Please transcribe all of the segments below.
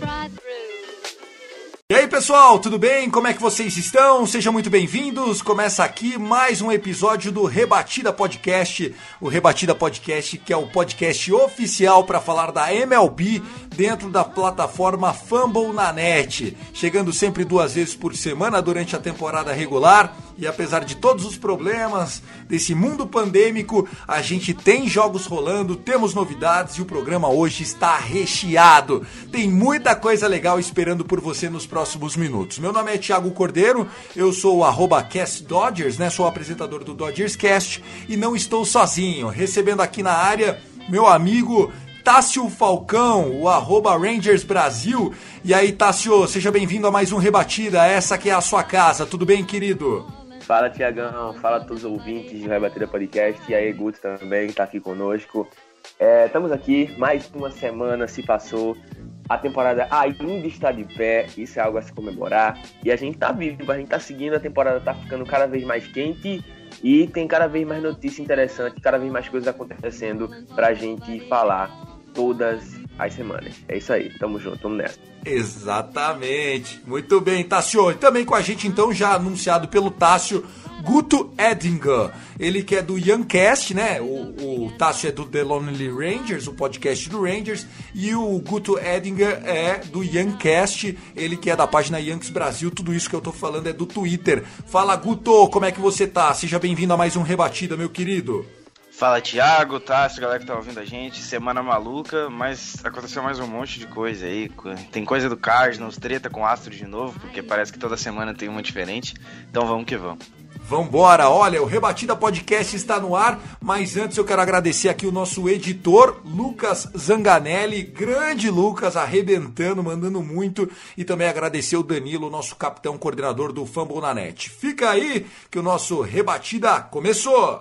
right through. E aí pessoal, tudo bem? Como é que vocês estão? Sejam muito bem-vindos. Começa aqui mais um episódio do Rebatida Podcast, o Rebatida Podcast que é o podcast oficial para falar da MLB dentro da plataforma Fumble na net, chegando sempre duas vezes por semana durante a temporada regular. E apesar de todos os problemas desse mundo pandêmico, a gente tem jogos rolando, temos novidades e o programa hoje está recheado. Tem muita coisa legal esperando por você nos próximos minutos. Meu nome é Thiago Cordeiro, eu sou o arroba Cast Dodgers, né? Sou apresentador do Dodgers Cast e não estou sozinho. Recebendo aqui na área meu amigo Tássio Falcão, o arroba Rangers Brasil. E aí, Tássio, seja bem-vindo a mais um Rebatida. Essa que é a sua casa. Tudo bem, querido? Fala, Tiagão. Fala a todos os ouvintes do Rebatida Podcast. E aí, Guto também está aqui conosco. É, estamos aqui, mais uma semana se passou. A temporada ainda está de pé, isso é algo a se comemorar. E a gente tá vivo, a gente tá seguindo, a temporada tá ficando cada vez mais quente e tem cada vez mais notícia interessante, cada vez mais coisas acontecendo pra gente falar todas as semanas. É isso aí, tamo junto, tamo nessa. Exatamente. Muito bem, Tássio. E também com a gente, então, já anunciado pelo Tássio, Guto Edinger. Ele que é do Youngcast, né? O, o Tássio é do The Lonely Rangers, o podcast do Rangers. E o Guto Edinger é do Youngcast, ele que é da página Yankees Brasil. Tudo isso que eu tô falando é do Twitter. Fala, Guto, como é que você tá? Seja bem-vindo a mais um Rebatida, meu querido. Fala Thiago, Tássio, galera que tá ouvindo a gente. Semana maluca, mas aconteceu mais um monte de coisa aí. Tem coisa do Cardinals, treta com Astros de novo, porque parece que toda semana tem uma diferente. Então vamos que vamos. Vambora, olha, o Rebatida Podcast está no ar, mas antes eu quero agradecer aqui o nosso editor, Lucas Zanganelli, grande Lucas, arrebentando, mandando muito, e também agradecer o Danilo, nosso capitão coordenador do Fumble na Net. Fica aí que o nosso Rebatida começou!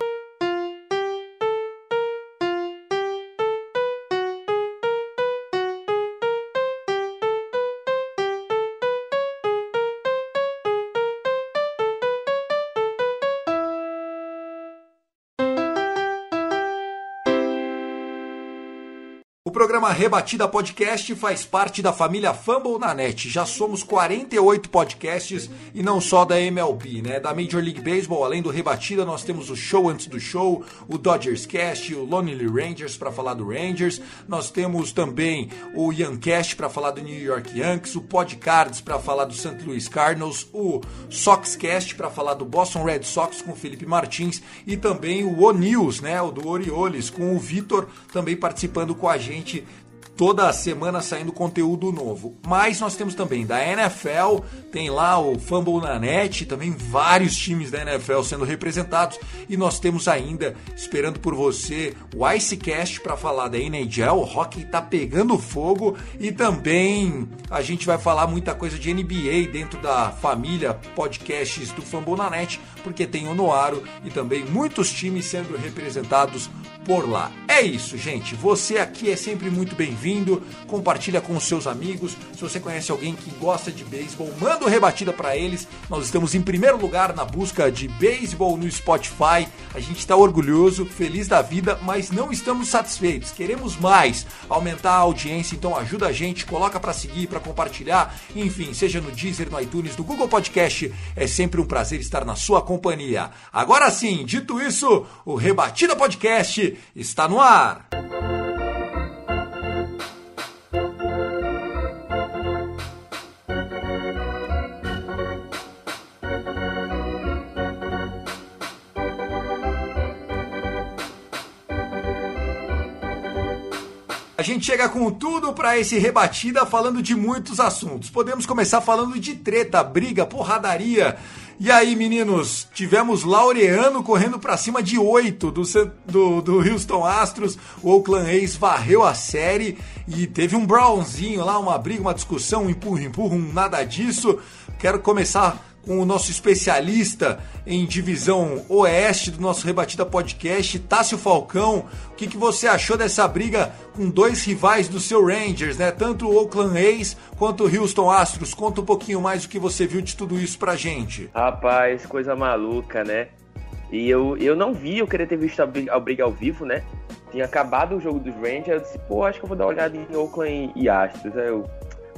O programa Rebatida Podcast faz parte da família Fumble na Net. Já somos 48 podcasts e não só da MLB, né? Da Major League Baseball, além do Rebatida, nós temos o Show Antes do Show, o Dodgers Cast, o Lonely Rangers para falar do Rangers. Nós temos também o Youngcast para falar do New York Yankees, o Podcards para falar do St. Louis Cardinals, o Soxcast para falar do Boston Red Sox com o Felipe Martins e também o O News, né? O do Orioles com o Vitor também participando com a gente toda semana saindo conteúdo novo. Mas nós temos também da NFL, tem lá o Fumble na Net, também vários times da NFL sendo representados. E nós temos ainda, esperando por você, o Icecast para falar da NHL. O hockey tá pegando fogo. E também a gente vai falar muita coisa de NBA dentro da família podcasts do Fumble na Net, porque tem o Noaro e também muitos times sendo representados por lá. É isso, gente. Você aqui é sempre muito bem-vindo. Compartilha com os seus amigos. Se você conhece alguém que gosta de beisebol, manda o rebatida para eles. Nós estamos em primeiro lugar na busca de beisebol no Spotify. A gente está orgulhoso, feliz da vida, mas não estamos satisfeitos. Queremos mais, aumentar a audiência. Então ajuda a gente, coloca para seguir, para compartilhar. Enfim, seja no Deezer, no iTunes, no Google Podcast. É sempre um prazer estar na sua companhia. Agora sim, dito isso, o Rebatida Podcast está no ar. A gente chega com tudo para esse rebatida falando de muitos assuntos. Podemos começar falando de treta, briga, porradaria E aí, meninos, tivemos Laureano correndo para cima de 8 do, do, do Houston Astros. O Oakland A's varreu a série e teve um Brownzinho lá, uma briga, uma discussão, um empurro, empurro, um nada disso. Quero começar com o nosso especialista em divisão oeste do nosso Rebatida Podcast, Tássio Falcão. O que, que você achou dessa briga com dois rivais do seu Rangers, né? Tanto o Oakland A's quanto o Houston Astros. Conta um pouquinho mais o que você viu de tudo isso pra gente. Rapaz, coisa maluca, né? E eu, eu não vi, eu queria ter visto a briga, a briga ao vivo, né? Tinha acabado o jogo dos Rangers, eu disse, pô, acho que eu vou dar uma olhada em Oakland e Astros. Aí eu,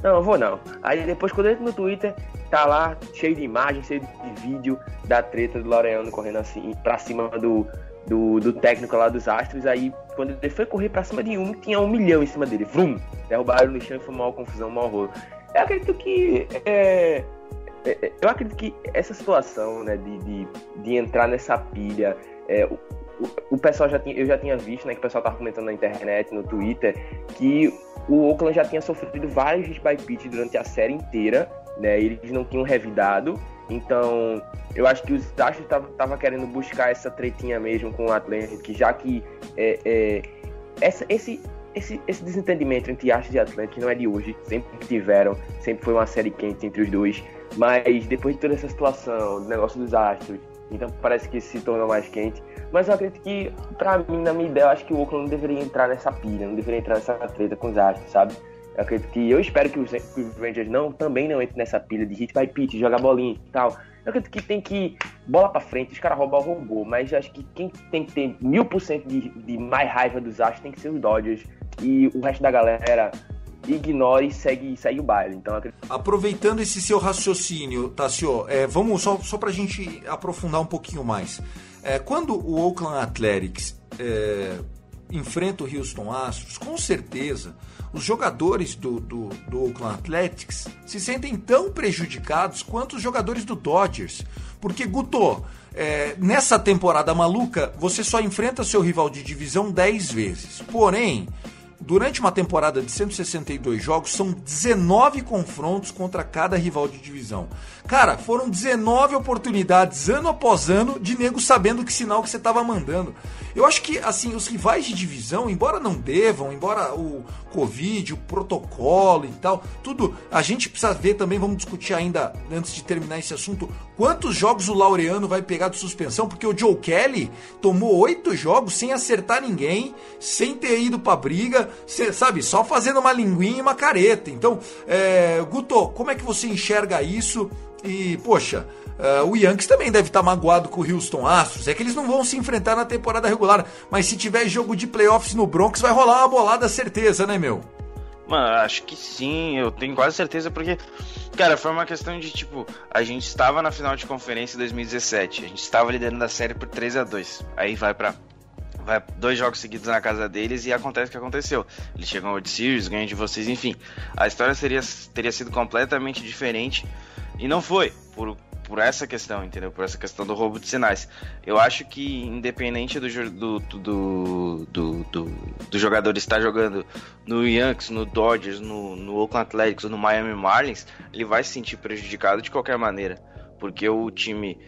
não, eu vou não. Aí depois, quando eu entro no Twitter, tá lá cheio de imagens, cheio de vídeo da treta do Laureano correndo assim pra cima do, do, do, técnico lá dos Astros. Aí, quando ele foi correr pra cima de um, tinha um milhão em cima dele. Vrum! Derrubaram no chão e foi uma confusão, um horror. Eu acredito que. É, é, é, eu acredito que essa situação, né, de, de, de entrar nessa pilha. É, o, o, pessoal já tinha, eu já tinha visto, né, que o pessoal tava comentando na internet, no Twitter, que o Oakland já tinha sofrido vários hits by pitch durante a série inteira, né? Eles não tinham revidado. Então, eu acho que os Astros estavam querendo buscar essa tretinha mesmo com o Atlético, já que é, é, essa, esse, esse, esse desentendimento entre Astros e Atlético não é de hoje, sempre tiveram, sempre foi uma série quente entre os dois, mas depois de toda essa situação, do negócio dos Astros, então parece que se tornou mais quente. Mas eu acredito que, pra mim, na minha ideia, eu acho que o Oakland não deveria entrar nessa pilha, não deveria entrar nessa treta com os Astros, sabe? Eu acredito que eu espero que os, Rangers não também não entrem nessa pilha de hit by pitch, jogar bolinha e tal. Eu acredito que tem que bola para frente, os caras roubam o robô, mas acho que quem tem que ter mil por cento de, de mais raiva dos Astros tem que ser os Dodgers e o resto da galera ignore e segue, segue o baile. Então, acredito... Aproveitando esse seu raciocínio, Tassio, é, vamos só, só para a gente aprofundar um pouquinho mais. É, quando o Oakland Athletics é, enfrenta o Houston Astros, com certeza os jogadores do, do, do Oakland Athletics se sentem tão prejudicados quanto os jogadores do Dodgers. Porque, Guto, é, nessa temporada maluca, você só enfrenta seu rival de divisão 10 vezes. Porém, Durante uma temporada de 162 jogos, são 19 confrontos contra cada rival de divisão. Cara, foram 19 oportunidades ano após ano de nego sabendo que sinal que você estava mandando. Eu acho que, assim, os rivais de divisão, embora não devam, embora o Covid, o protocolo e tal, tudo, a gente precisa ver também, vamos discutir ainda antes de terminar esse assunto, quantos jogos o Laureano vai pegar de suspensão, porque o Joe Kelly tomou oito jogos sem acertar ninguém, sem ter ido pra briga, sabe, só fazendo uma linguinha e uma careta. Então, é, Guto, como é que você enxerga isso? E, poxa, uh, o Yankees também deve estar tá magoado com o Houston Astros. É que eles não vão se enfrentar na temporada regular, mas se tiver jogo de playoffs no Bronx, vai rolar uma bolada certeza, né, meu? Mano, acho que sim, eu tenho quase certeza, porque, cara, foi uma questão de tipo, a gente estava na final de conferência em 2017, a gente estava liderando a série por 3 a 2 Aí vai pra vai dois jogos seguidos na casa deles e acontece o que aconteceu. Eles chegam ao World Series, ganham de vocês, enfim. A história seria, teria sido completamente diferente e não foi, por, por essa questão, entendeu? Por essa questão do roubo de sinais. Eu acho que, independente do, do, do, do, do, do jogador estar jogando no Yankees, no Dodgers, no, no Oakland Athletics no Miami Marlins, ele vai se sentir prejudicado de qualquer maneira. Porque o time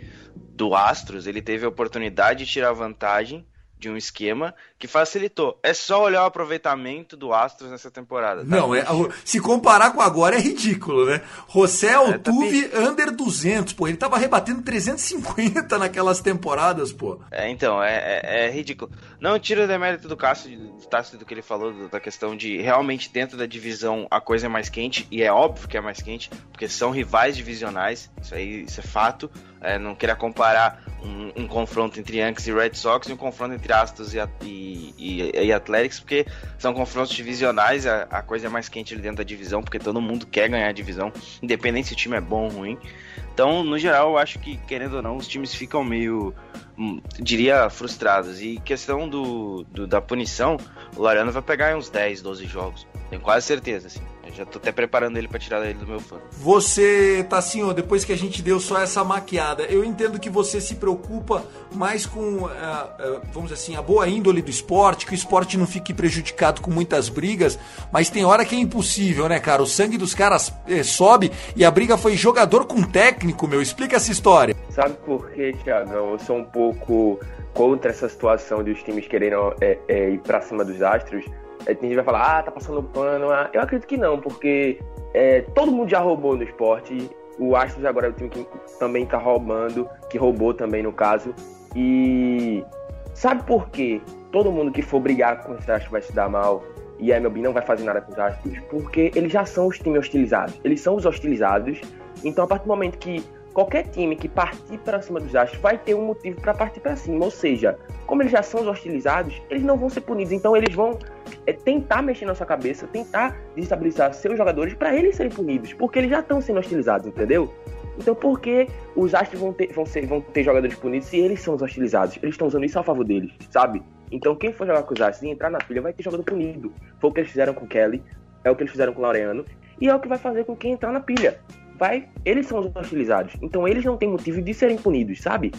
do Astros, ele teve a oportunidade de tirar vantagem de um esquema que facilitou. É só olhar o aproveitamento do Astros nessa temporada. Tá? Não, é, se comparar com agora é ridículo, né? José Altuve é, tá under 200, pô. Ele tava rebatendo 350 naquelas temporadas, pô. É, então, é, é, é ridículo. Não tira o demérito do Cássio, do do que ele falou, da questão de realmente dentro da divisão a coisa é mais quente, e é óbvio que é mais quente, porque são rivais divisionais, isso aí isso é fato. É, não queria comparar um, um, confronto entre Yankees e Red Sox e um confronto entre Astros e, e, e, e Athletics, porque são confrontos divisionais, a, a, coisa é mais quente ali dentro da divisão, porque todo mundo quer ganhar a divisão, independente se o time é bom ou ruim. Então, no geral, eu acho que, querendo ou não, os times ficam meio, hum, diria, frustrados. E questão do, do da punição, o Lariano vai pegar uns 10, 12 jogos. Tenho quase certeza, assim. Já tô até preparando ele para tirar ele do meu fã. Você, tá assim, ó, depois que a gente deu só essa maquiada, eu entendo que você se preocupa mais com, uh, uh, vamos dizer assim, a boa índole do esporte, que o esporte não fique prejudicado com muitas brigas, mas tem hora que é impossível, né, cara? O sangue dos caras eh, sobe e a briga foi jogador com técnico, meu. Explica essa história. Sabe por quê, Thiagão? Eu sou um pouco contra essa situação de os times quererem é, é, ir pra cima dos Astros. Tem gente vai falar, ah, tá passando pano. Ah. Eu acredito que não, porque é, todo mundo já roubou no esporte. O Astros agora é o time que também tá roubando, que roubou também no caso. E sabe por quê? Todo mundo que for brigar com os Astros vai se dar mal e a MLB não vai fazer nada com os Astros, porque eles já são os times hostilizados. Eles são os hostilizados. Então, a partir do momento que qualquer time que partir para cima dos Astros vai ter um motivo para partir para cima. Ou seja, como eles já são os hostilizados, eles não vão ser punidos. Então, eles vão é, tentar mexer na sua cabeça, tentar desestabilizar seus jogadores para eles serem punidos, porque eles já estão sendo hostilizados, entendeu? Então, por que os Astros vão ter, vão, ser, vão ter jogadores punidos se eles são os hostilizados? Eles estão usando isso a favor deles, sabe? Então, quem for jogar com os Astros e entrar na pilha vai ter jogador punido. Foi o que eles fizeram com o Kelly, é o que eles fizeram com o Laureano, e é o que vai fazer com quem entrar na pilha. Vai, eles são os hostilizados. Então, eles não têm motivo de serem punidos, sabe?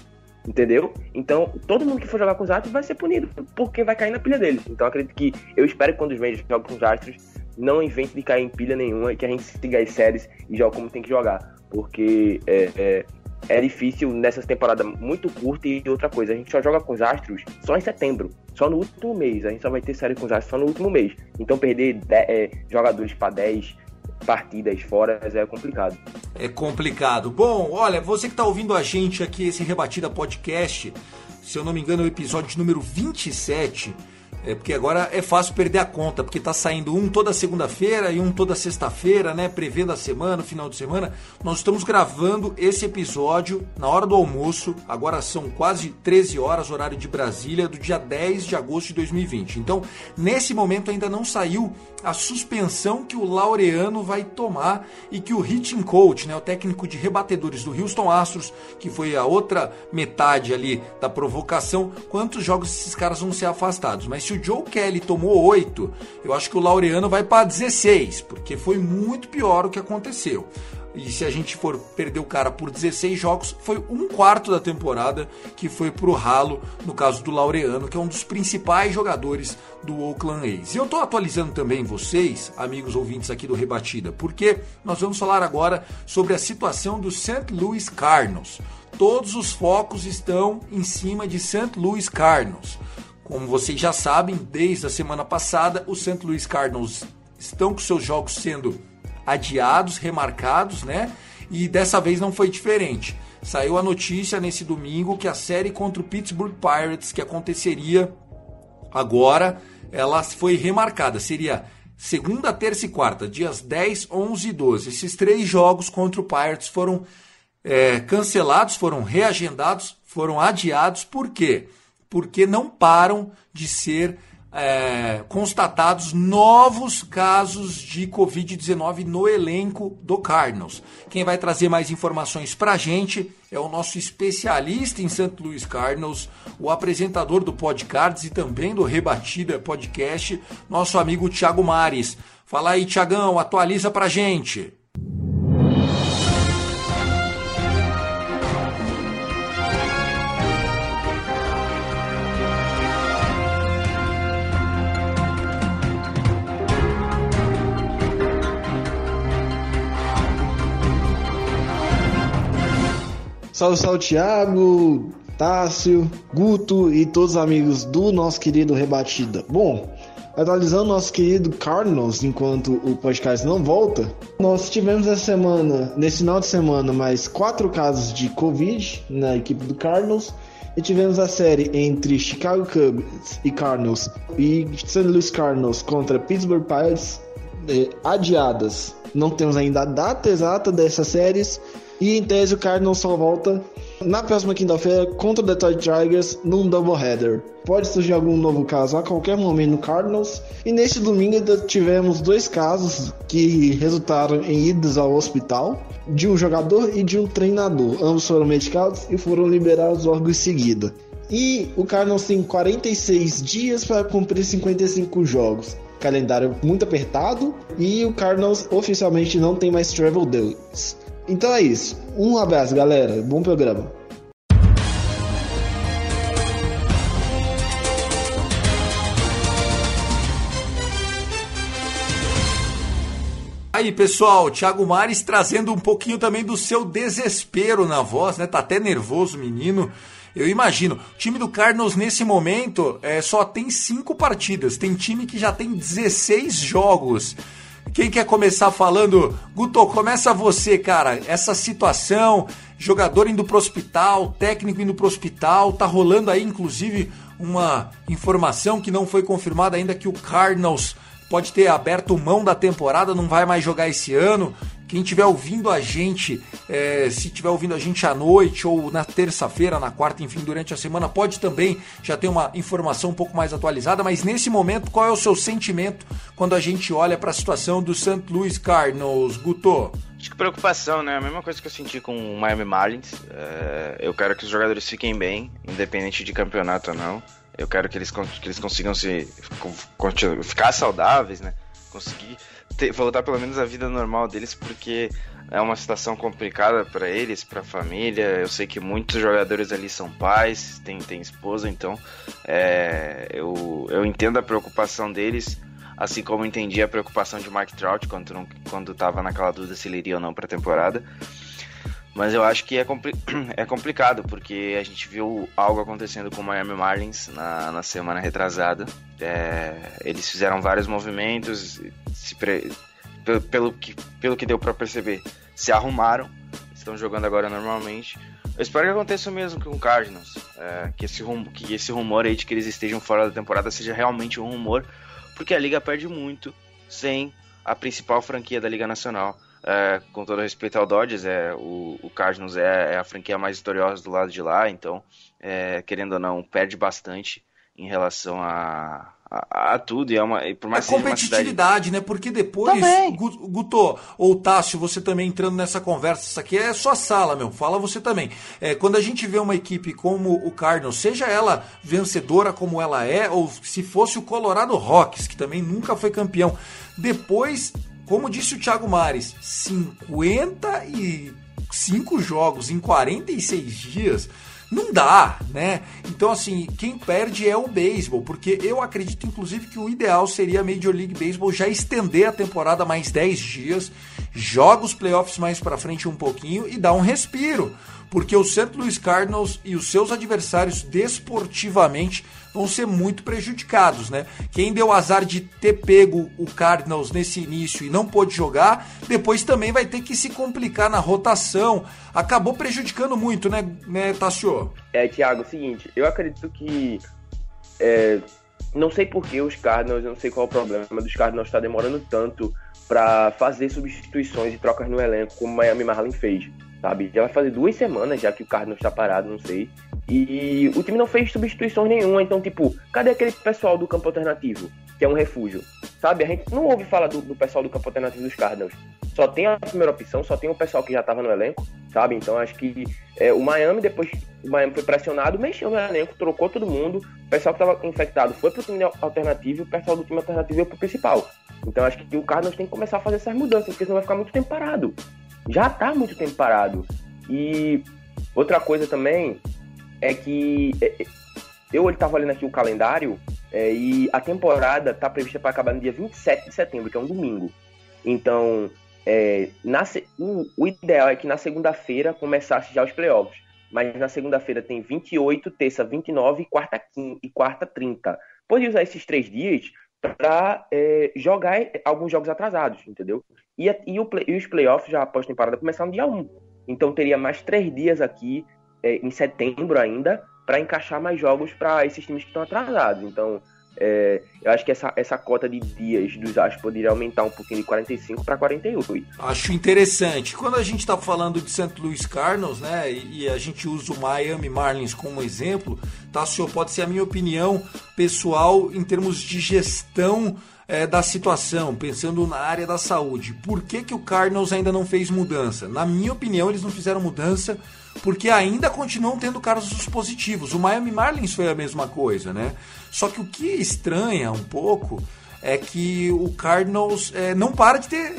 Entendeu? Então, todo mundo que for jogar com os Astros vai ser punido, porque vai cair na pilha deles. Então, acredito que eu espero que quando os Rangers jogam com os Astros, não invente de cair em pilha nenhuma e que a gente siga as séries e jogue como tem que jogar porque é, é, é difícil nessa temporada muito curta e outra coisa, a gente só joga com os Astros só em setembro, só no último mês, a gente só vai ter série com os Astros só no último mês. Então perder é, jogadores para 10 partidas fora é complicado. É complicado. Bom, olha, você que está ouvindo a gente aqui, esse Rebatida Podcast, se eu não me engano, é o episódio número 27 é porque agora é fácil perder a conta, porque tá saindo um toda segunda-feira e um toda sexta-feira, né? Prevendo a semana, final de semana. Nós estamos gravando esse episódio na hora do almoço. Agora são quase 13 horas, horário de Brasília, do dia 10 de agosto de 2020. Então, nesse momento ainda não saiu a suspensão que o Laureano vai tomar e que o hitting coach, né, o técnico de rebatedores do Houston Astros, que foi a outra metade ali da provocação, quantos jogos esses caras vão ser afastados. Mas se o Joe Kelly tomou 8, eu acho que o Laureano vai para 16, porque foi muito pior o que aconteceu. E se a gente for perder o cara por 16 jogos, foi um quarto da temporada que foi pro ralo, no caso do Laureano, que é um dos principais jogadores do Oakland A's. E eu tô atualizando também vocês, amigos ouvintes aqui do Rebatida, porque nós vamos falar agora sobre a situação do St. Louis Cardinals. Todos os focos estão em cima de St. Louis Cardinals. Como vocês já sabem, desde a semana passada, os St. Louis Cardinals estão com seus jogos sendo adiados, remarcados, né? E dessa vez não foi diferente. Saiu a notícia nesse domingo que a série contra o Pittsburgh Pirates, que aconteceria agora, ela foi remarcada. Seria segunda, terça e quarta, dias 10, 11 e 12. Esses três jogos contra o Pirates foram é, cancelados, foram reagendados, foram adiados. Por quê? Porque não param de ser é, constatados novos casos de Covid-19 no elenco do Cardinals. Quem vai trazer mais informações para a gente é o nosso especialista em St. Louis Cardinals, o apresentador do Podcards e também do Rebatida Podcast, nosso amigo Thiago Mares. Fala aí, Tiagão, atualiza para a gente. Salve, salve, Thiago, Tássio, Guto e todos os amigos do nosso querido Rebatida. Bom, atualizando nosso querido Cardinals enquanto o podcast não volta, nós tivemos essa semana, nesse final de semana, mais quatro casos de Covid na equipe do Cardinals. E tivemos a série entre Chicago Cubs e Cardinals e St. Louis Cardinals contra Pittsburgh Pirates eh, adiadas. Não temos ainda a data exata dessas séries, e em tese o Cardinals só volta na próxima quinta-feira contra o Detroit Tigers num doubleheader. Pode surgir algum novo caso a qualquer momento no Cardinals. E neste domingo tivemos dois casos que resultaram em idas ao hospital de um jogador e de um treinador. Ambos foram medicados e foram liberados logo em seguida. E o Cardinals tem 46 dias para cumprir 55 jogos. Calendário muito apertado e o Cardinals oficialmente não tem mais travel days. Então é isso. Um abraço, galera. Bom programa. Aí, pessoal, Thiago Mares trazendo um pouquinho também do seu desespero na voz, né? Tá até nervoso, menino. Eu imagino. O time do Cardinals nesse momento é, só tem cinco partidas. Tem time que já tem 16 jogos. Quem quer começar falando? Guto, começa você, cara. Essa situação, jogador indo pro hospital, técnico indo pro hospital, tá rolando aí, inclusive, uma informação que não foi confirmada ainda que o Cardinals pode ter aberto mão da temporada, não vai mais jogar esse ano. Quem estiver ouvindo a gente, é, se estiver ouvindo a gente à noite ou na terça-feira, na quarta, enfim, durante a semana, pode também já ter uma informação um pouco mais atualizada. Mas nesse momento, qual é o seu sentimento quando a gente olha para a situação do St. Louis Cardinals, Guto? Acho que preocupação, né? A mesma coisa que eu senti com o Miami Marlins. É, eu quero que os jogadores fiquem bem, independente de campeonato ou não. Eu quero que eles, que eles consigam se ficar saudáveis, né? Conseguir ter, voltar pelo menos à vida normal deles, porque é uma situação complicada para eles, para a família. Eu sei que muitos jogadores ali são pais, têm, esposa, então é, eu, eu entendo a preocupação deles, assim como entendi a preocupação de Mike Trout quando, quando tava naquela dúvida se ele iria ou não para a temporada. Mas eu acho que é, compli é complicado, porque a gente viu algo acontecendo com o Miami Marlins na, na semana retrasada. É, eles fizeram vários movimentos, pelo, pelo, que, pelo que deu para perceber, se arrumaram, estão jogando agora normalmente. Eu espero que aconteça o mesmo com o Cardinals, é, que, esse rum, que esse rumor aí de que eles estejam fora da temporada seja realmente um rumor, porque a liga perde muito sem a principal franquia da Liga Nacional. É, com todo respeito ao Dodgers, é, o, o Cardinals é, é, a franquia mais vitoriosa do lado de lá, então, é, querendo ou não, perde bastante em relação a, a, a tudo. E é uma, e por mais a competitividade, cidade... né? Porque depois, Guto ou Tássio, você também entrando nessa conversa, isso aqui é sua sala, meu. Fala você também. É, quando a gente vê uma equipe como o Cardinals, seja ela vencedora como ela é, ou se fosse o Colorado Rocks, que também nunca foi campeão, depois como disse o Thiago Mares, 55 jogos em 46 dias não dá, né? Então, assim, quem perde é o beisebol, porque eu acredito, inclusive, que o ideal seria a Major League Baseball já estender a temporada mais 10 dias, joga os playoffs mais para frente um pouquinho e dá um respiro, porque o St. Louis Cardinals e os seus adversários desportivamente vão ser muito prejudicados, né? Quem deu azar de ter pego o Cardinals nesse início e não pôde jogar, depois também vai ter que se complicar na rotação. Acabou prejudicando muito, né, né Tassio? É, Thiago, é o seguinte, eu acredito que. É, não sei por que os Cardinals, não sei qual é o problema, mas os Cardinals está demorando tanto para fazer substituições e trocas no elenco como o Miami Marlins fez, sabe? Já vai fazer duas semanas já que o Cardinals está parado, não sei. E o time não fez substituições nenhuma, então, tipo, cadê aquele pessoal do campo alternativo, que é um refúgio? Sabe? A gente não ouve falar do, do pessoal do campo alternativo dos Cardinals. Só tem a primeira opção, só tem o pessoal que já estava no elenco, sabe? Então acho que é, o Miami, depois o Miami foi pressionado, mexeu no elenco, trocou todo mundo, o pessoal que estava infectado foi pro time alternativo, o pessoal do time alternativo veio pro principal. Então acho que o Cardinals tem que começar a fazer essas mudanças, porque senão vai ficar muito tempo parado. Já tá muito tempo parado. E outra coisa também é que é, é, eu estava olhando aqui o calendário é, e a temporada está prevista para acabar no dia 27 de setembro, que é um domingo. Então, é, na, o, o, ideal é que na segunda-feira começasse já os playoffs. Mas na segunda-feira tem 28, terça 29 e quarta, 15, e quarta 30. Pode usar esses três dias para é, jogar alguns jogos atrasados, entendeu? E, e, o, e os playoffs já após temporada começar no dia 1. Então teria mais três dias aqui é, em setembro ainda para encaixar mais jogos para esses times que estão atrasados. Então, é, eu acho que essa, essa cota de dias dos Astros poderia aumentar um pouquinho de 45 para 48. Acho interessante. Quando a gente está falando de St. Louis Cardinals, né, e, a gente usa o Miami Marlins como exemplo, tá, senhor? Pode ser a minha opinião pessoal em termos de gestão é, da situação, pensando na área da saúde. Por que, que o Cardinals ainda não fez mudança? Na minha opinião, eles não fizeram mudança porque ainda continuam tendo casos positivos. O Miami Marlins foi a mesma coisa, né? Só que o que estranha um pouco é que o Cardinals é, não para de ter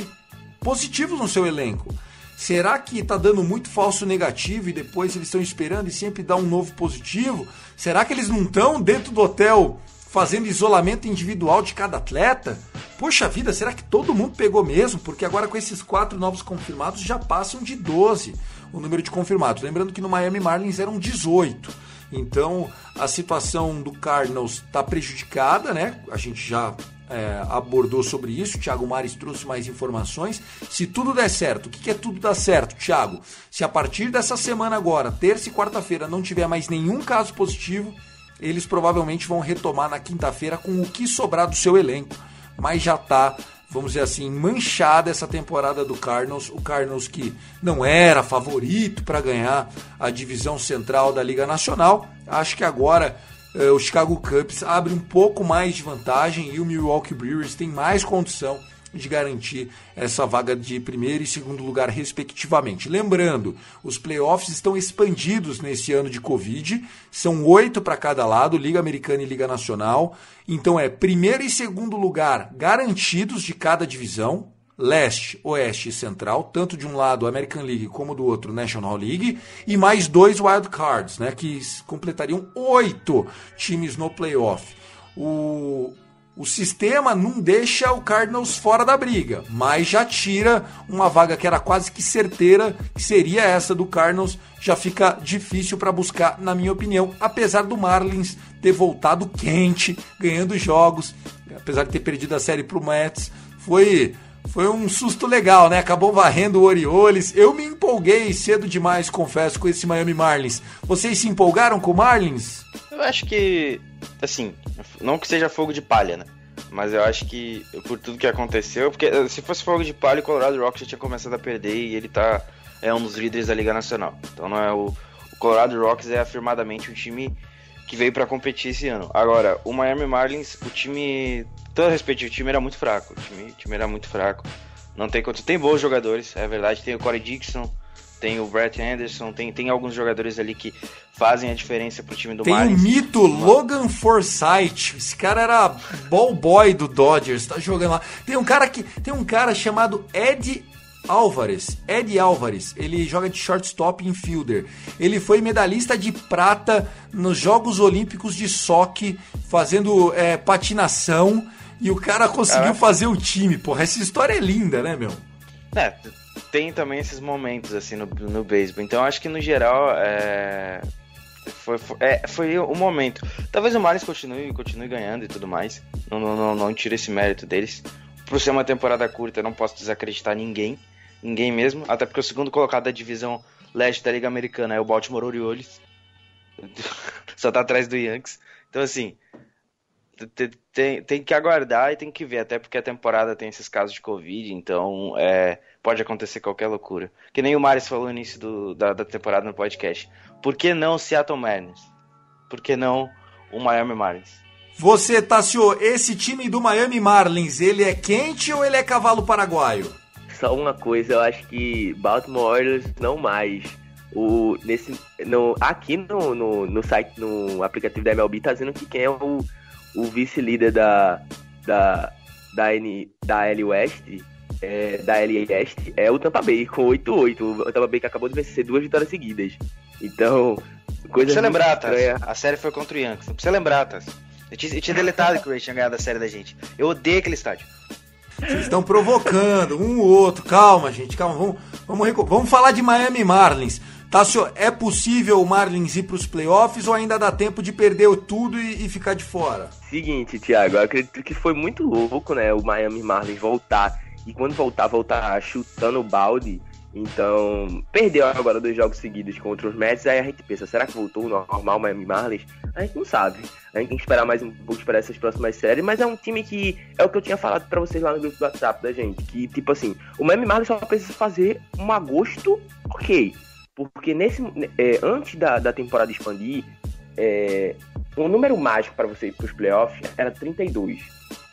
positivos no seu elenco. Será que está dando muito falso negativo e depois eles estão esperando e sempre dá um novo positivo? Será que eles não estão dentro do hotel fazendo isolamento individual de cada atleta? Poxa vida, será que todo mundo pegou mesmo? Porque agora com esses quatro novos confirmados já passam de 12 o número de confirmados. Lembrando que no Miami Marlins eram 18. Então a situação do Cardinals está prejudicada, né? A gente já é, abordou sobre isso. O Thiago Mares trouxe mais informações. Se tudo der certo, o que, que é tudo dar certo, Thiago? Se a partir dessa semana agora, terça e quarta-feira, não tiver mais nenhum caso positivo, eles provavelmente vão retomar na quinta-feira com o que sobrar do seu elenco. Mas já está vamos dizer assim, manchada essa temporada do Cardinals. O Cardinals que não era favorito para ganhar a divisão central da Liga Nacional. Acho que agora eh, o Chicago Cubs abre um pouco mais de vantagem e o Milwaukee Brewers tem mais condição de garantir essa vaga de primeiro e segundo lugar, respectivamente. Lembrando, os playoffs estão expandidos nesse ano de Covid, são oito para cada lado, Liga Americana e Liga Nacional. Então é primeiro e segundo lugar garantidos de cada divisão, leste, oeste e central, tanto de um lado American League como do outro National League, e mais dois wild cards, né, que completariam oito times no playoff. O, o sistema não deixa o Cardinals fora da briga, mas já tira uma vaga que era quase que certeira, que seria essa do Cardinals, já fica difícil para buscar, na minha opinião, apesar do Marlins ter voltado quente, ganhando jogos, apesar de ter perdido a série para o Mets, foi foi um susto legal, né? Acabou varrendo o Orioles. Eu me empolguei cedo demais, confesso, com esse Miami Marlins. Vocês se empolgaram com o Marlins? Eu acho que, assim, não que seja fogo de palha, né? Mas eu acho que por tudo que aconteceu, porque eh, se fosse fogo de palha, o Colorado Rocks já tinha começado a perder e ele tá é um dos líderes da Liga Nacional. Então não é o, o Colorado Rocks é afirmadamente um time que veio para competir esse ano. Agora, o Miami Marlins, o time, todo respeito, o time era muito fraco. O time, o time era muito fraco. Não tem quanto. Tem bons jogadores, é verdade. Tem o Corey Dixon, tem o Brett Anderson, tem, tem alguns jogadores ali que fazem a diferença pro time do tem Marlins. Tem o mito Logan Forsythe. Esse cara era ball boy do Dodgers, tá jogando lá. Tem um cara que tem um cara chamado Ed Álvares, Ed Álvares, ele joga de shortstop e infielder. Ele foi medalhista de prata nos Jogos Olímpicos de Soque, fazendo é, patinação. E o cara conseguiu fazer o time, porra. Essa história é linda, né, meu? É, tem também esses momentos, assim, no, no beisebol. Então, acho que, no geral, é... Foi, foi, é, foi o momento. Talvez o Marlins continue, continue ganhando e tudo mais. Não, não, não, não tiro esse mérito deles. Por ser uma temporada curta, eu não posso desacreditar ninguém. Ninguém mesmo. Até porque o segundo colocado da divisão leste da Liga Americana é o Baltimore Orioles. Só tá atrás do Yankees. Então, assim, tem, tem que aguardar e tem que ver, até porque a temporada tem esses casos de Covid, então é, pode acontecer qualquer loucura. Que nem o Maris falou no início do, da, da, temporada no podcast. Por que não Seattle Mariners? Por que não o Miami Marlins? Você, Tassio, esse time do Miami Marlins, ele é quente ou ele é cavalo paraguaio? Só uma coisa, eu acho que Baltimore Orioles não mais. O, nesse, no, aqui no, no, no site, no aplicativo da MLB, tá dizendo que quem é o o vice-líder da, da, da, N, da L West, é, da L West, é o Tampa Bay, com 8-8. O Tampa Bay que acabou de vencer duas vitórias seguidas. Então, coisa Não precisa lembrar? A série foi contra o Yankees. Não precisa lembrar, tá? Eu tinha, eu tinha deletado que o Ray tinha ganhado a série da gente. Eu odeio aquele estádio. Vocês estão provocando um ou outro. Calma, gente, calma. Vamos, vamos, vamos falar de Miami Marlins. Tássio, é possível o Marlins ir para os playoffs ou ainda dá tempo de perder tudo e, e, ficar de fora? Seguinte, Thiago, eu acredito que foi muito louco, né? O Miami Marlins voltar e quando voltar, voltar chutando o balde. Então, perdeu agora dois jogos seguidos contra os Mets. Aí a gente pensa, será que voltou ao normal o Miami Marlins? A gente não sabe. A gente tem que esperar mais um pouco para essas próximas séries. Mas é um time que é o que eu tinha falado para vocês lá no grupo do WhatsApp da gente. Que, tipo assim, o Miami Marlins só precisa fazer um agosto ok porque nesse, é, antes da, da temporada expandir, é, o número mágico para você ir para os playoffs era 32,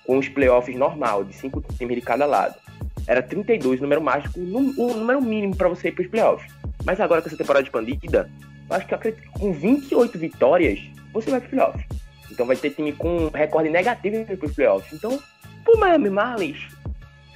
com os playoffs normal, de 5 times de cada lado. Era 32 o número mágico, o número mínimo para você ir para os playoffs. Mas agora com essa temporada expandida, acho que eu acredito que com 28 vitórias, você vai para os playoffs. Então vai ter time com recorde negativo para os playoffs. Então, pro Miami Marlins,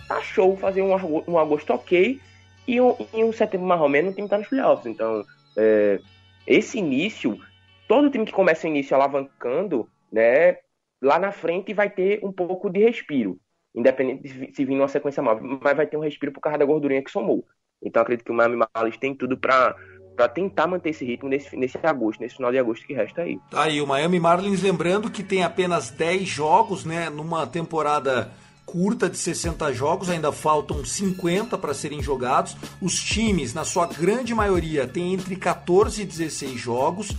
tá show fazer um, um agosto ok e um, e um setembro mais ou menos o time tá nos playoffs. Então, é, esse início, todo time que começa o início alavancando, né, lá na frente vai ter um pouco de respiro. independente de se vir numa sequência móvel, mas vai ter um respiro por causa da gordurinha que somou. Então acredito que o Miami Marlins tem tudo para para tentar manter esse ritmo nesse, nesse agosto, nesse final de agosto que resta aí. Tá aí, o Miami Marlins lembrando que tem apenas 10 jogos, né, numa temporada curta de 60 jogos, ainda faltam 50 para serem jogados. Os times, na sua grande maioria, têm entre 14 e 16 jogos.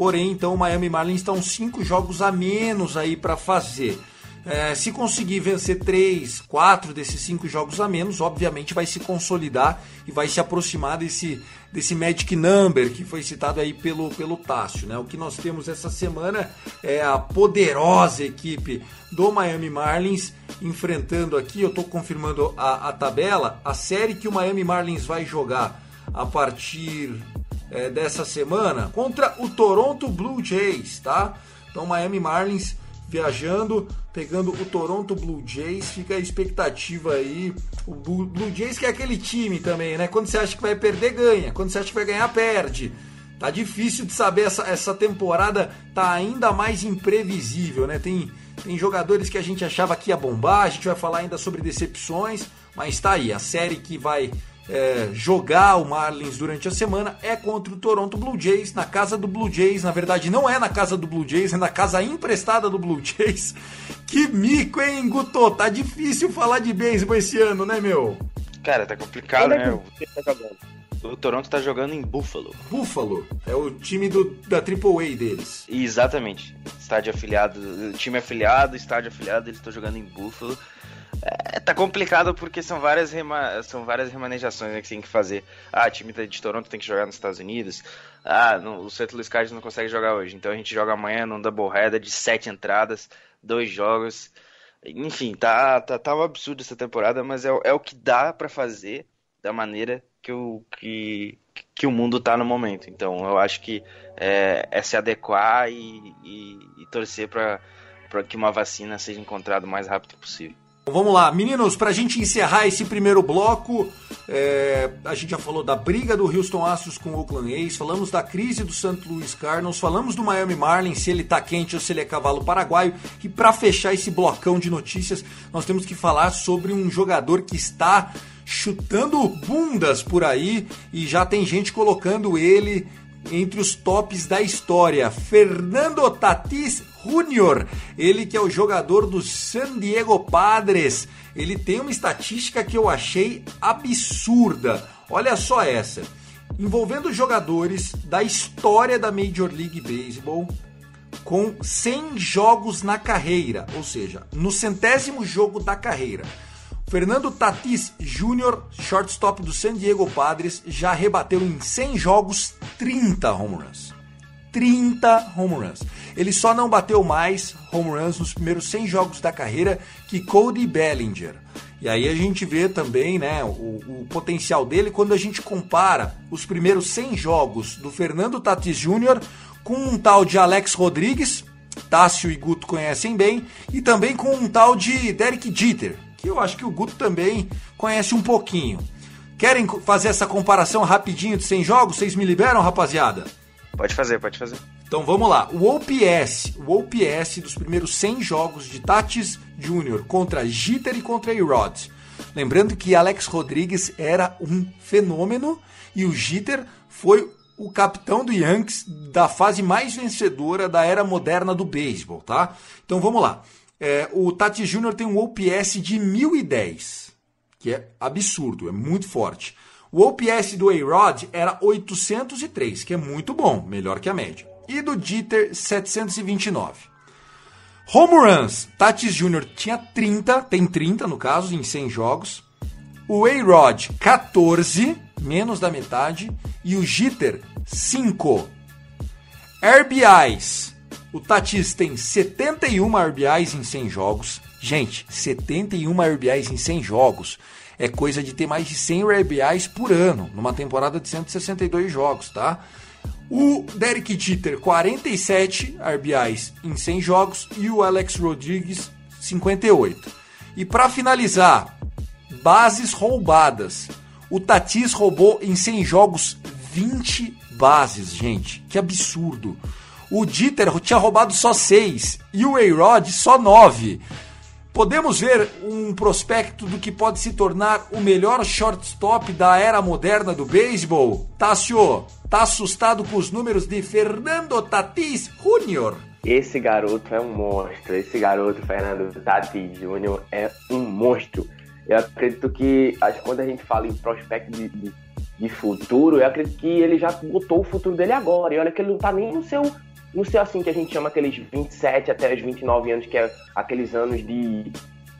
Porém, então o Miami Marlins estão 5 jogos a menos aí para fazer. É, se conseguir vencer três, quatro desses cinco jogos a menos, obviamente vai se consolidar e vai se aproximar desse, desse Magic Number que foi citado aí pelo, pelo Tássio. Né? O que nós temos essa semana é a poderosa equipe do Miami Marlins enfrentando aqui, eu estou confirmando a, a tabela, a série que o Miami Marlins vai jogar a partir é, dessa semana contra o Toronto Blue Jays, tá? Então Miami Marlins viajando, pegando o Toronto Blue Jays. Fica a expectativa aí. O Blue Jays que é aquele time também, né? Quando você acha que vai perder, ganha. Quando você acha que vai ganhar, perde. Tá difícil de saber, essa, essa temporada tá ainda mais imprevisível, né? Tem, tem jogadores que a gente achava que ia bombar, a gente vai falar ainda sobre decepções, mas tá aí, a série que vai é, jogar o Marlins durante a semana é contra o Toronto Blue Jays, na casa do Blue Jays. Na verdade, não é na casa do Blue Jays, é na casa emprestada do Blue Jays. Que mico, hein, Guto? Tá difícil falar de beisebol esse ano, né, meu? Cara, tá complicado, né? O Toronto tá jogando em Buffalo. Buffalo é o time do, da AAA deles. Exatamente. Estádio afiliado, time afiliado, estádio afiliado, eles estão jogando em Buffalo. É, tá complicado porque são várias, rema, são várias remanejações né, que tem que fazer. Ah, o time de Toronto tem que jogar nos Estados Unidos. Ah, no, o St. Louis Cardinals não consegue jogar hoje. Então a gente joga amanhã num doubleheader de sete entradas, dois jogos. Enfim, tá, tá, tá um absurdo essa temporada, mas é, é o que dá para fazer da maneira que o, que, que o mundo tá no momento. Então eu acho que é, é se adequar e, e, e torcer para que uma vacina seja encontrada o mais rápido possível. Vamos lá, meninos, para a gente encerrar esse primeiro bloco, é, a gente já falou da briga do Houston Astros com o Oakland A's, falamos da crise do St. Louis Cardinals, falamos do Miami Marlins, se ele tá quente ou se ele é cavalo paraguaio, e para fechar esse blocão de notícias, nós temos que falar sobre um jogador que está chutando bundas por aí e já tem gente colocando ele entre os tops da história. Fernando Tatis Júnior, ele que é o jogador do San Diego Padres. Ele tem uma estatística que eu achei absurda. Olha só essa. Envolvendo jogadores da história da Major League Baseball com 100 jogos na carreira, ou seja, no centésimo jogo da carreira. Fernando Tatis Jr., shortstop do San Diego Padres, já rebateu em 100 jogos 30 home runs. 30 home runs. Ele só não bateu mais home runs nos primeiros 100 jogos da carreira que Cody Bellinger. E aí a gente vê também né, o, o, potencial dele quando a gente compara os primeiros 100 jogos do Fernando Tatis Jr. com um tal de Alex Rodrigues, Tássio e Guto conhecem bem, e também com um tal de Derek Jeter, que eu acho que o Guto também conhece um pouquinho. Querem fazer essa comparação rapidinho de 100 jogos? Vocês me liberam, rapaziada? Pode fazer, pode fazer. Então vamos lá. O OPS, o OPS dos primeiros 100 jogos de Tatis Jr. contra Jeter e contra A-Rod. Lembrando que Alex Rodrigues era um fenômeno e o Jeter foi o capitão do Yankees da fase mais vencedora da era moderna do beisebol, tá? Então vamos lá. É, o Tati Júnior tem um OPS de 1010, que é absurdo, é muito forte. O OPS do A-Rod era 803, que é muito bom, melhor que a média. E do Jeter, 729. Home runs, Tatis Jr. tinha 30, tem 30 no caso, em 100 jogos. O A-Rod, 14, menos da metade. E o Jeter, 5. RBIs, o Tatis tem 71 RBIs em 100 jogos. Gente, 71 RBIs em 100 jogos é coisa de ter mais de 100 RBIs por ano, numa temporada de 162 jogos, tá? O Derek Jeter, 47 RBIs em 100 jogos e o Alex Rodrigues, 58. E para finalizar, bases roubadas. O Tatis roubou em 100 jogos 20 bases, gente. Que absurdo. O Dieter tinha roubado só 6 e o A-Rod só 9. Podemos ver um prospecto do que pode se tornar o melhor shortstop da era moderna do beisebol? Tássio, tá assustado com os números de Fernando Tatis Jr.? Esse garoto é um monstro. Esse garoto, Fernando Tatis Jr., é um monstro. Eu acredito que, quando a gente fala em prospecto de, de, de, futuro, eu acredito que ele já botou o futuro dele agora. E olha que ele não tá nem no seu, no seu assim, que a gente chama aqueles 27 até os 29 anos, que é aqueles anos de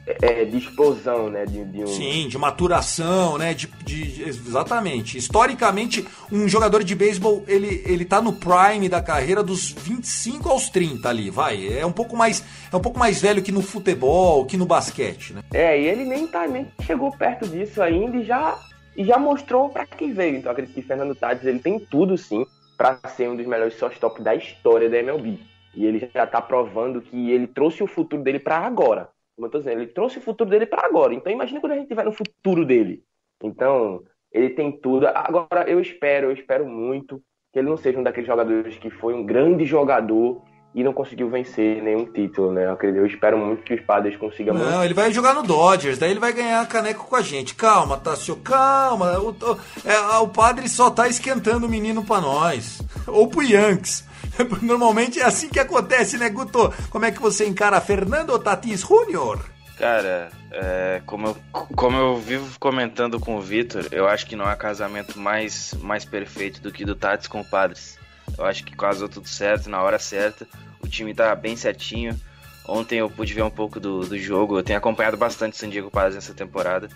é, de explosão, né? De, de um... Sim, de maturação, né? De, de, exatamente. Historicamente, um jogador de beisebol, ele, ele tá no prime da carreira dos 25 aos 30 ali, vai. É um pouco mais, é um pouco mais velho que no futebol, que no basquete, né? É, e ele nem, tá, nem chegou perto disso ainda e já, e já mostrou para que veio. Então, acredito que Fernando Tades, ele tem tudo, sim, para ser um dos melhores shortstop da história da MLB. E ele já tá provando que ele trouxe o futuro dele para agora. Como eu tô dizendo, ele trouxe o futuro dele para agora. Então imagina quando a gente tiver no futuro dele. Então, ele tem tudo. Agora, eu espero, eu espero muito que ele não seja um daqueles jogadores que foi um grande jogador e não conseguiu vencer nenhum título, né? Eu, acredito, eu espero muito que os Padres consigam. Não, muito. ele vai jogar no Dodgers, daí ele vai ganhar caneco com a gente. Calma, Tassio, calma. O, o, é, o padre só tá esquentando o menino para nós. Ou pro Yankees. Normalmente é assim que acontece, né, Guto? Como é que você encara Fernando Tatis Júnior? Cara, é, como, eu, como eu vivo comentando com o Vitor, eu acho que não há casamento mais, mais perfeito do que do Tatis com o Padres. Eu acho que casou tudo certo, na hora certa. O time tá bem certinho. Ontem eu pude ver um pouco do, do jogo. Eu tenho acompanhado bastante o San Diego Padres nessa temporada.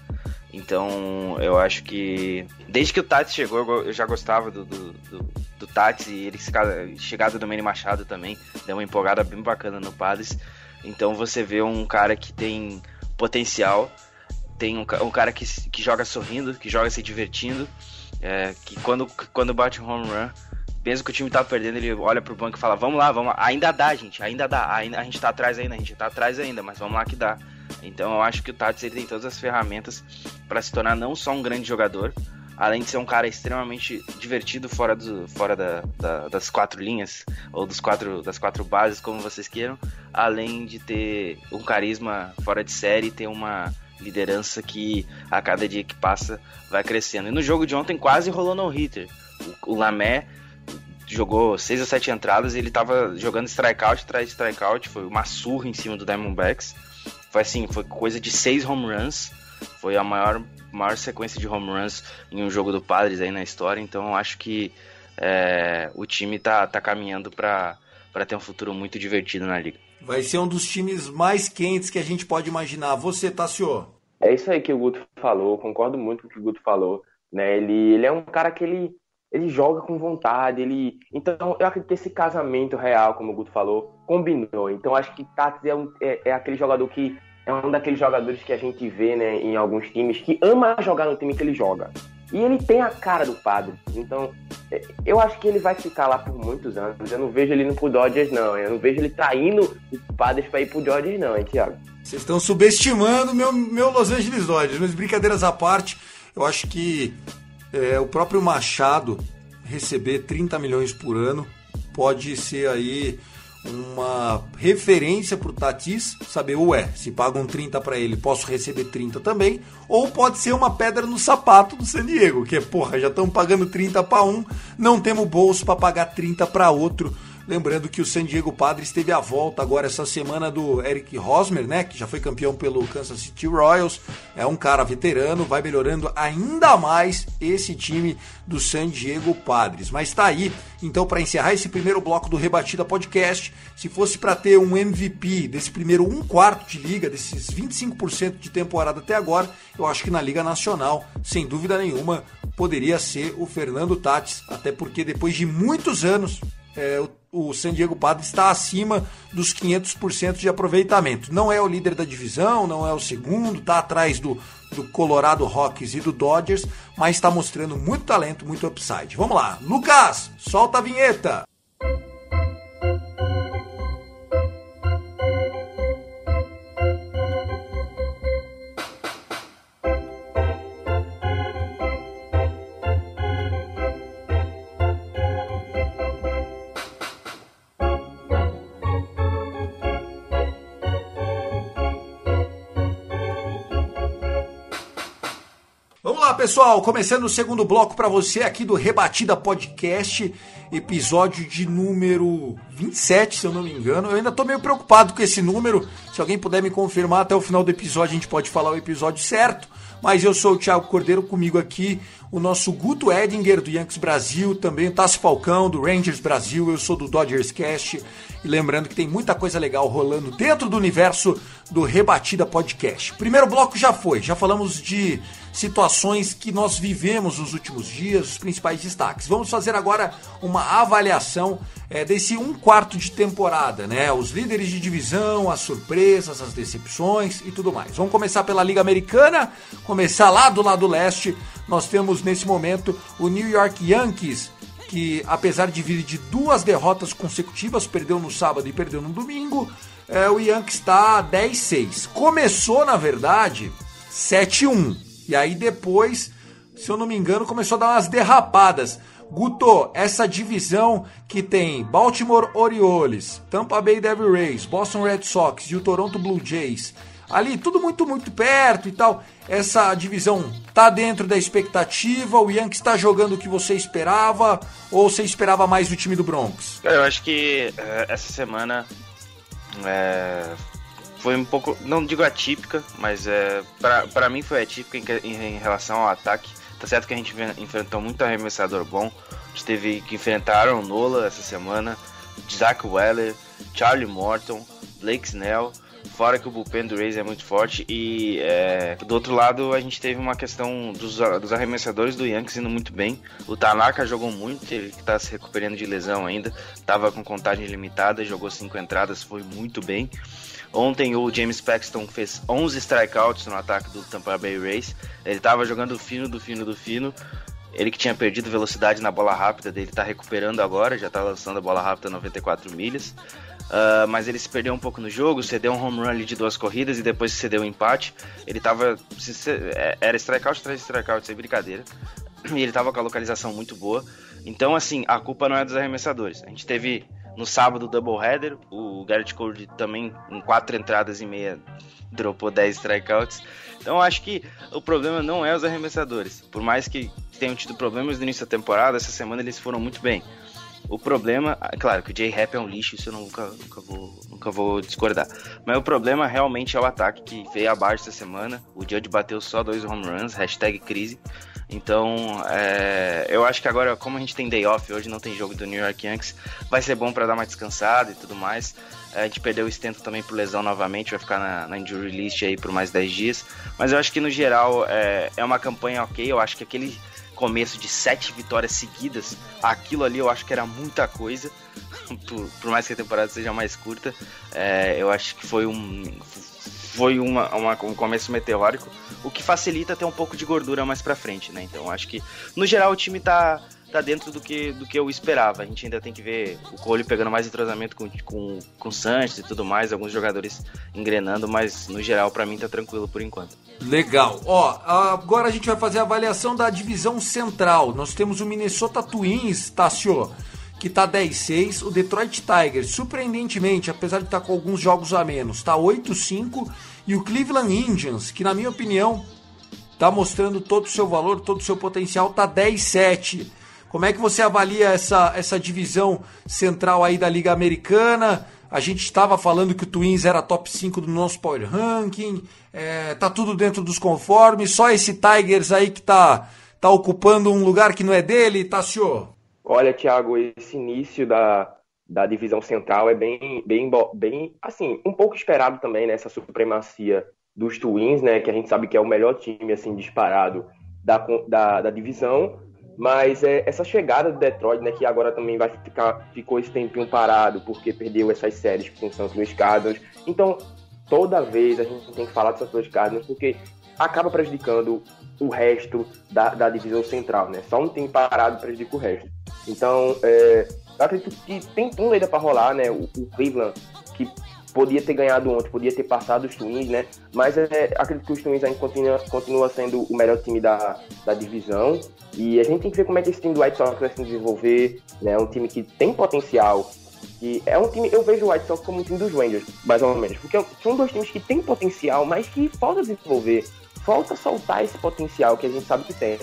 Então eu acho que. Desde que o Tati chegou, eu já gostava do, do, do, do Tati e ele chegada do Manny Machado também. Deu uma empolgada bem bacana no Padres. Então você vê um cara que tem potencial, tem um, um cara que, que joga sorrindo, que joga se divertindo, é, que quando, quando bate um home run, mesmo que o time tá perdendo, ele olha pro banco e fala: Vamos lá, vamos lá. Ainda dá, gente, ainda dá. Ainda, a gente tá atrás ainda, a gente tá atrás ainda, mas vamos lá que dá. Então eu acho que o Tats ele tem todas as ferramentas para se tornar não só um grande jogador, além de ser um cara extremamente divertido fora, do, fora da, da, das quatro linhas, ou dos quatro, das quatro bases, como vocês queiram, além de ter um carisma fora de série, ter uma liderança que a cada dia que passa vai crescendo. E no jogo de ontem quase rolou no hitter. O, o Lamé jogou seis ou sete entradas e ele tava jogando strikeout atrás de strikeout, foi uma surra em cima do Diamondbacks. Foi assim, foi coisa de seis home runs. Foi a maior, maior sequência de home runs em um jogo do Padres aí na história. Então eu acho que é, o time tá, tá caminhando para ter um futuro muito divertido na liga. Vai ser um dos times mais quentes que a gente pode imaginar. Você, Tassio? É isso aí que o Guto falou, concordo muito com o que o Guto falou. Né? Ele, ele é um cara que ele, ele joga com vontade, ele. Então, eu acredito que esse casamento real, como o Guto falou, combinou. Então, acho que Tatis é, um, é, é, aquele jogador que é um daqueles jogadores que a gente vê, né, em alguns times que ama jogar no time que ele joga. E ele tem a cara do padre. Então, é, eu acho que ele vai ficar lá por muitos anos. Eu não vejo ele indo pro Dodgers, não. Eu não vejo ele traindo o Padres pra ir pro Dodgers, não, hein, Thiago? Vocês estão subestimando meu, meu Los Angeles Dodgers. Mas brincadeiras à parte, eu acho que é, o próprio Machado receber 30 milhões por ano pode ser aí uma referência para o Tatis saber, ué, se pagam 30 para ele, posso receber 30 também, ou pode ser uma pedra no sapato do San Diego, que é, porra, já estão pagando 30 para um, não temos bolso para pagar 30 para outro. Lembrando que o San Diego Padres teve a volta agora essa semana do Eric Hosmer, né, que já foi campeão pelo Kansas City Royals. É um cara veterano, vai melhorando ainda mais esse time do San Diego Padres. Mas tá aí, então para encerrar esse primeiro bloco do Rebatida Podcast, se fosse para ter um MVP desse primeiro um quarto de liga, desses 25% de temporada até agora, eu acho que na Liga Nacional, sem dúvida nenhuma, poderia ser o Fernando Tatis, até porque depois de muitos anos é, o, o San Diego Padres está acima dos 500% de aproveitamento. Não é o líder da divisão, não é o segundo, está atrás do, do Colorado Rockies e do Dodgers, mas está mostrando muito talento, muito upside. Vamos lá, Lucas, solta a vinheta! Lá, pessoal, começando o segundo bloco para você aqui do Rebatida Podcast, episódio de número 27, se eu não me engano. Eu ainda tô meio preocupado com esse número. Se alguém puder me confirmar até o final do episódio, a gente pode falar o episódio certo. Mas eu sou o Thiago Cordeiro, comigo aqui o nosso Guto Edinger do Yankees Brasil, também o Tassi Falcão do Rangers Brasil, eu sou do Dodgers Cast. E lembrando que tem muita coisa legal rolando dentro do universo do Rebatida Podcast. Primeiro bloco já foi, já falamos de situações que nós vivemos nos últimos dias, os principais destaques. Vamos fazer agora uma avaliação é, desse um quarto de temporada, né? Os líderes de divisão, as surpresas, as decepções e tudo mais. Vamos começar pela Liga Americana, começar lá do lado leste. Nós temos nesse momento o New York Yankees que apesar de vir de duas derrotas consecutivas, perdeu no sábado e perdeu no domingo, é, o Yankees está 10-6. Começou, na verdade, 7-1. E aí depois, se eu não me engano, começou a dar umas derrapadas. Guto, essa divisão que tem Baltimore Orioles, Tampa Bay Devil Rays, Boston Red Sox e o Toronto Blue Jays, ali tudo muito muito perto e tal. Essa divisão tá dentro da expectativa? O Yankees está jogando o que você esperava ou você esperava mais do time do Broncos? Eu acho que é, essa semana é, foi um pouco, não digo atípica, mas é, para mim foi atípica em, em, relação ao ataque. Tá certo que a gente enfrentou muito arremessador bom. A gente teve que enfrentar Aaron Nola essa semana, Zach Weller, Charlie Morton, Blake Snell. Fora que o bullpen do Rays é muito forte e é, do outro lado a gente teve uma questão dos, dos arremessadores do Yankees indo muito bem. O Tanaka jogou muito, ele está se recuperando de lesão ainda, estava com contagem limitada, jogou cinco entradas, foi muito bem. Ontem o James Paxton fez 11 strikeouts no ataque do Tampa Bay Rays. Ele estava jogando fino do fino do fino. Ele que tinha perdido velocidade na bola rápida dele está recuperando agora, já está lançando a bola rápida a 94 milhas. Uh, mas ele se perdeu um pouco no jogo, cedeu um home run de duas corridas e depois cedeu um empate. Ele tava. É, era strikeout de strikeout, sem brincadeira. E ele tava com a localização muito boa. Então, assim, a culpa não é dos arremessadores. A gente teve no sábado doubleheader, o Garrett Cole também em quatro entradas e meia dropou 10 strikeouts. Então, acho que o problema não é os arremessadores. Por mais que tenham tido problemas no início da temporada, essa semana eles foram muito bem. O problema, é claro que o J-Rap é um lixo, isso eu nunca, nunca, vou, nunca vou discordar. Mas o problema realmente é o ataque que veio abaixo essa semana. O Judge bateu só dois home runs, hashtag crise. Então, é, eu acho que agora, como a gente tem day off, hoje não tem jogo do New York Yankees, vai ser bom para dar uma descansada e tudo mais. A gente perdeu o Stento também por lesão novamente, vai ficar na, na injury list aí por mais 10 dias. Mas eu acho que no geral é, é uma campanha ok. Eu acho que aquele começo de sete vitórias seguidas, aquilo ali eu acho que era muita coisa. por, por, mais que a temporada seja mais curta, é, eu acho que foi um foi uma, uma, um começo meteórico, o que facilita ter um pouco de gordura mais para frente, né? Então acho que no geral o time tá tá dentro do que, do que eu esperava. A gente ainda tem que ver o Cole pegando mais entrosamento com, com, com o Sanches e tudo mais, alguns jogadores engrenando, mas no geral para mim tá tranquilo por enquanto. Legal. Ó, agora a gente vai fazer a avaliação da divisão central. Nós temos o Minnesota Twins, Tassio, que tá 10-6. O Detroit Tigers, surpreendentemente, apesar de estar tá com alguns jogos a menos, tá 8-5. E o Cleveland Indians, que na minha opinião tá mostrando todo o seu valor, todo o seu potencial, tá 10-7. Como é que você avalia essa, essa divisão central aí da Liga Americana? A gente estava falando que o Twins era top 5 do nosso Power Ranking, é, tá tudo dentro dos conformes, só esse Tigers aí que tá, tá ocupando um lugar que não é dele, tá, senhor? Olha, Thiago, esse início da, da divisão central é bem, bem, bem, assim, um pouco esperado também, nessa né, supremacia dos Twins, né, que a gente sabe que é o melhor time, assim, disparado da, da, da divisão, mas é, essa chegada do Detroit, né, que agora também vai ficar, ficou esse tempinho parado porque perdeu essas séries com o Santos Luiz Cardinals. Então, toda vez a gente tem que falar do Santos Luiz Cardinals porque acaba prejudicando o resto da, da divisão central, né? Só um time parado prejudica o resto. Então, é, eu acredito que tem tudo ainda para rolar, né? O, o Cleveland, que podia ter ganhado ontem, podia ter passado os Twins, né? Mas é, acredito que os Twins ainda continua, continua sendo o melhor time da, da divisão. E a gente tem que ver como é que esse time do White Sox vai se desenvolver, né? Um time que tem potencial. E é um time, eu vejo o White Sox como um time dos Rangers, mais ou menos. Porque são dois times que têm potencial, mas que falta desenvolver. falta soltar esse potencial que a gente sabe que tem.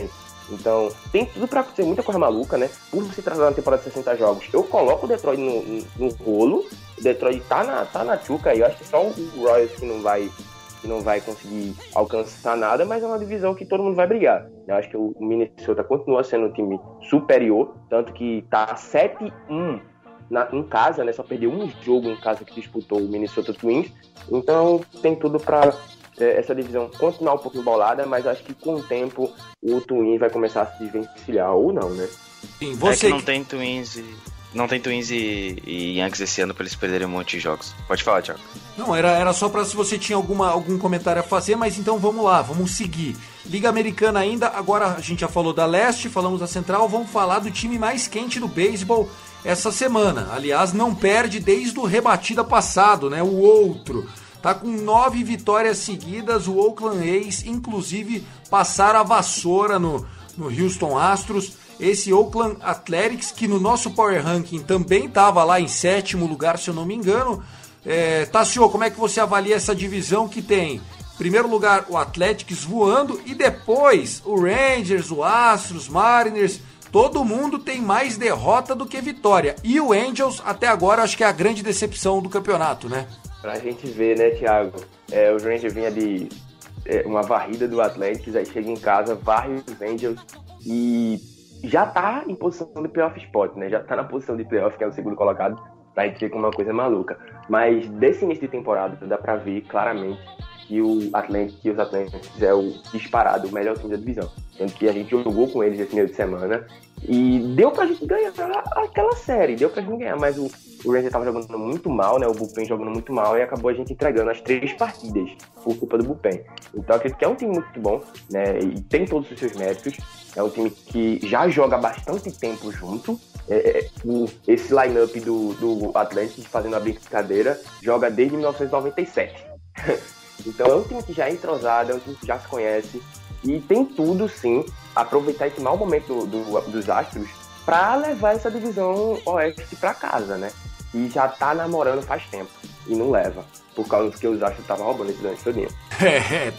Então, tem tudo para acontecer muita coisa maluca, né? Por se tratar uma temporada de 60 jogos, eu coloco o Detroit no, no, no rolo. O Detroit tá na, tá na tchuca aí. Eu acho que só o Royals que não vai que não vai conseguir alcançar nada, mas é uma divisão que todo mundo vai brigar. Eu acho que o Minnesota continua sendo um time superior, tanto que tá 7-1 na, em casa, né? Só perdeu um jogo em casa que disputou o Minnesota Twins. Então tem tudo para essa divisão continuar um pouco embolada, mas acho que com o tempo o Twins vai começar a se desvencilhar ou não, né? Sim, você... É que não tem Twins e... Não tem Twins e, e Yankees esse ano pra eles perderem um monte de jogos. Pode falar, Thiago. Não, era, era só para se você tinha alguma, algum comentário a fazer, mas então vamos lá, vamos seguir. Liga Americana ainda, agora a gente já falou da Leste, falamos da Central, vamos falar do time mais quente do beisebol essa semana. Aliás, não perde desde o rebatida passado, né? O outro. Tá com nove vitórias seguidas, o Oakland A's, inclusive, passaram a vassoura no, no Houston Astros. Esse Oakland Athletics, que no nosso Power Ranking também estava lá em sétimo lugar, se eu não me engano. É, Tassio, como é que você avalia essa divisão que tem? Em primeiro lugar, o Athletics voando e depois o Rangers, o Astros, Mariners Todo mundo tem mais derrota do que vitória. E o Angels, até agora, acho que é a grande decepção do campeonato, né? Pra gente ver, né, Thiago? É, o Rangers vinha de é, uma varrida do Atlético, aí chega em casa, varre os Angels e já tá em posição de playoff spot, né? Já tá na posição de playoff, que é o segundo colocado, pra gente ver como uma coisa maluca. Mas desse início de temporada, dá pra ver claramente que o Atlético que os Atléticos é o disparado, o melhor time da divisão. Tanto que a gente jogou com eles esse meio de semana e deu pra gente ganhar aquela série, deu pra gente ganhar, mas o, o Ranger tava jogando muito mal, né? O Bullpen jogando muito mal e acabou a gente entregando as três partidas por culpa do Bullpen. Então acredito que é um time muito bom, né? E tem todos os seus méritos. É um time que já joga bastante tempo junto. É, é, esse line-up do, do Atlético, fazendo a brincadeira, joga desde 1997. então é um time que já é entrosado, é um time que já se conhece. E tem tudo, sim, aproveitar esse mau momento do, do, dos Astros para levar essa divisão oeste para casa, né? E já tá namorando faz tempo e não leva, por causa que os Astros estavam roubando esse lance todinho. É,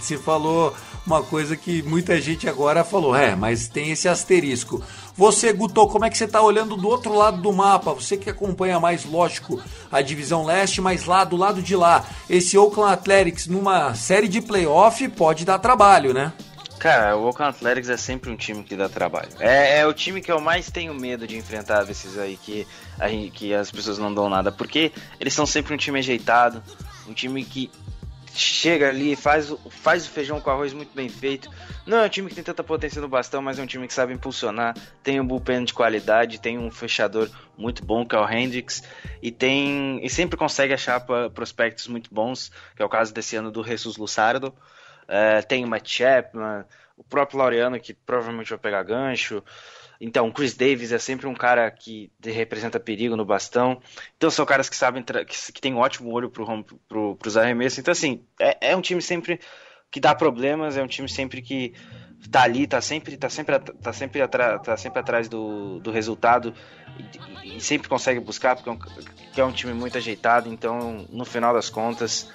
você falou uma coisa que muita gente agora falou, é, mas tem esse asterisco. Você, Guto, como é que você está olhando do outro lado do mapa? Você que acompanha mais, lógico, a divisão leste, mas lá do lado de lá, esse Oakland Athletics numa série de playoff pode dar trabalho, né? Cara, o Oakland Athletics é sempre um time que dá trabalho. É, é, o time que eu mais tenho medo de enfrentar desses aí que, a gente, que as pessoas não dão nada. Porque eles são sempre um time ajeitado, um time que chega ali, faz, faz o feijão com arroz muito bem feito. Não é um time que tem tanta potência no bastão, mas é um time que sabe impulsionar. Tem um bullpen de qualidade, tem um fechador muito bom, que é o Hendrix, e tem e sempre consegue achar prospectos muito bons, que é o caso desse ano do Jesus Lussardo. É, tem o Matt Chapman, o próprio Laureano, que provavelmente vai pegar gancho. Então, o Chris Davis é sempre um cara que representa perigo no bastão. Então, são caras que sabem, que, que tem um ótimo olho para pro, os arremessos. Então, assim, é, é, um time sempre que dá problemas, é um time sempre que tá ali, tá sempre, tá sempre, tá sempre, atra, tá sempre atrás do, do resultado e, e, sempre consegue buscar, porque é, um, é um time muito ajeitado. Então, no final das contas,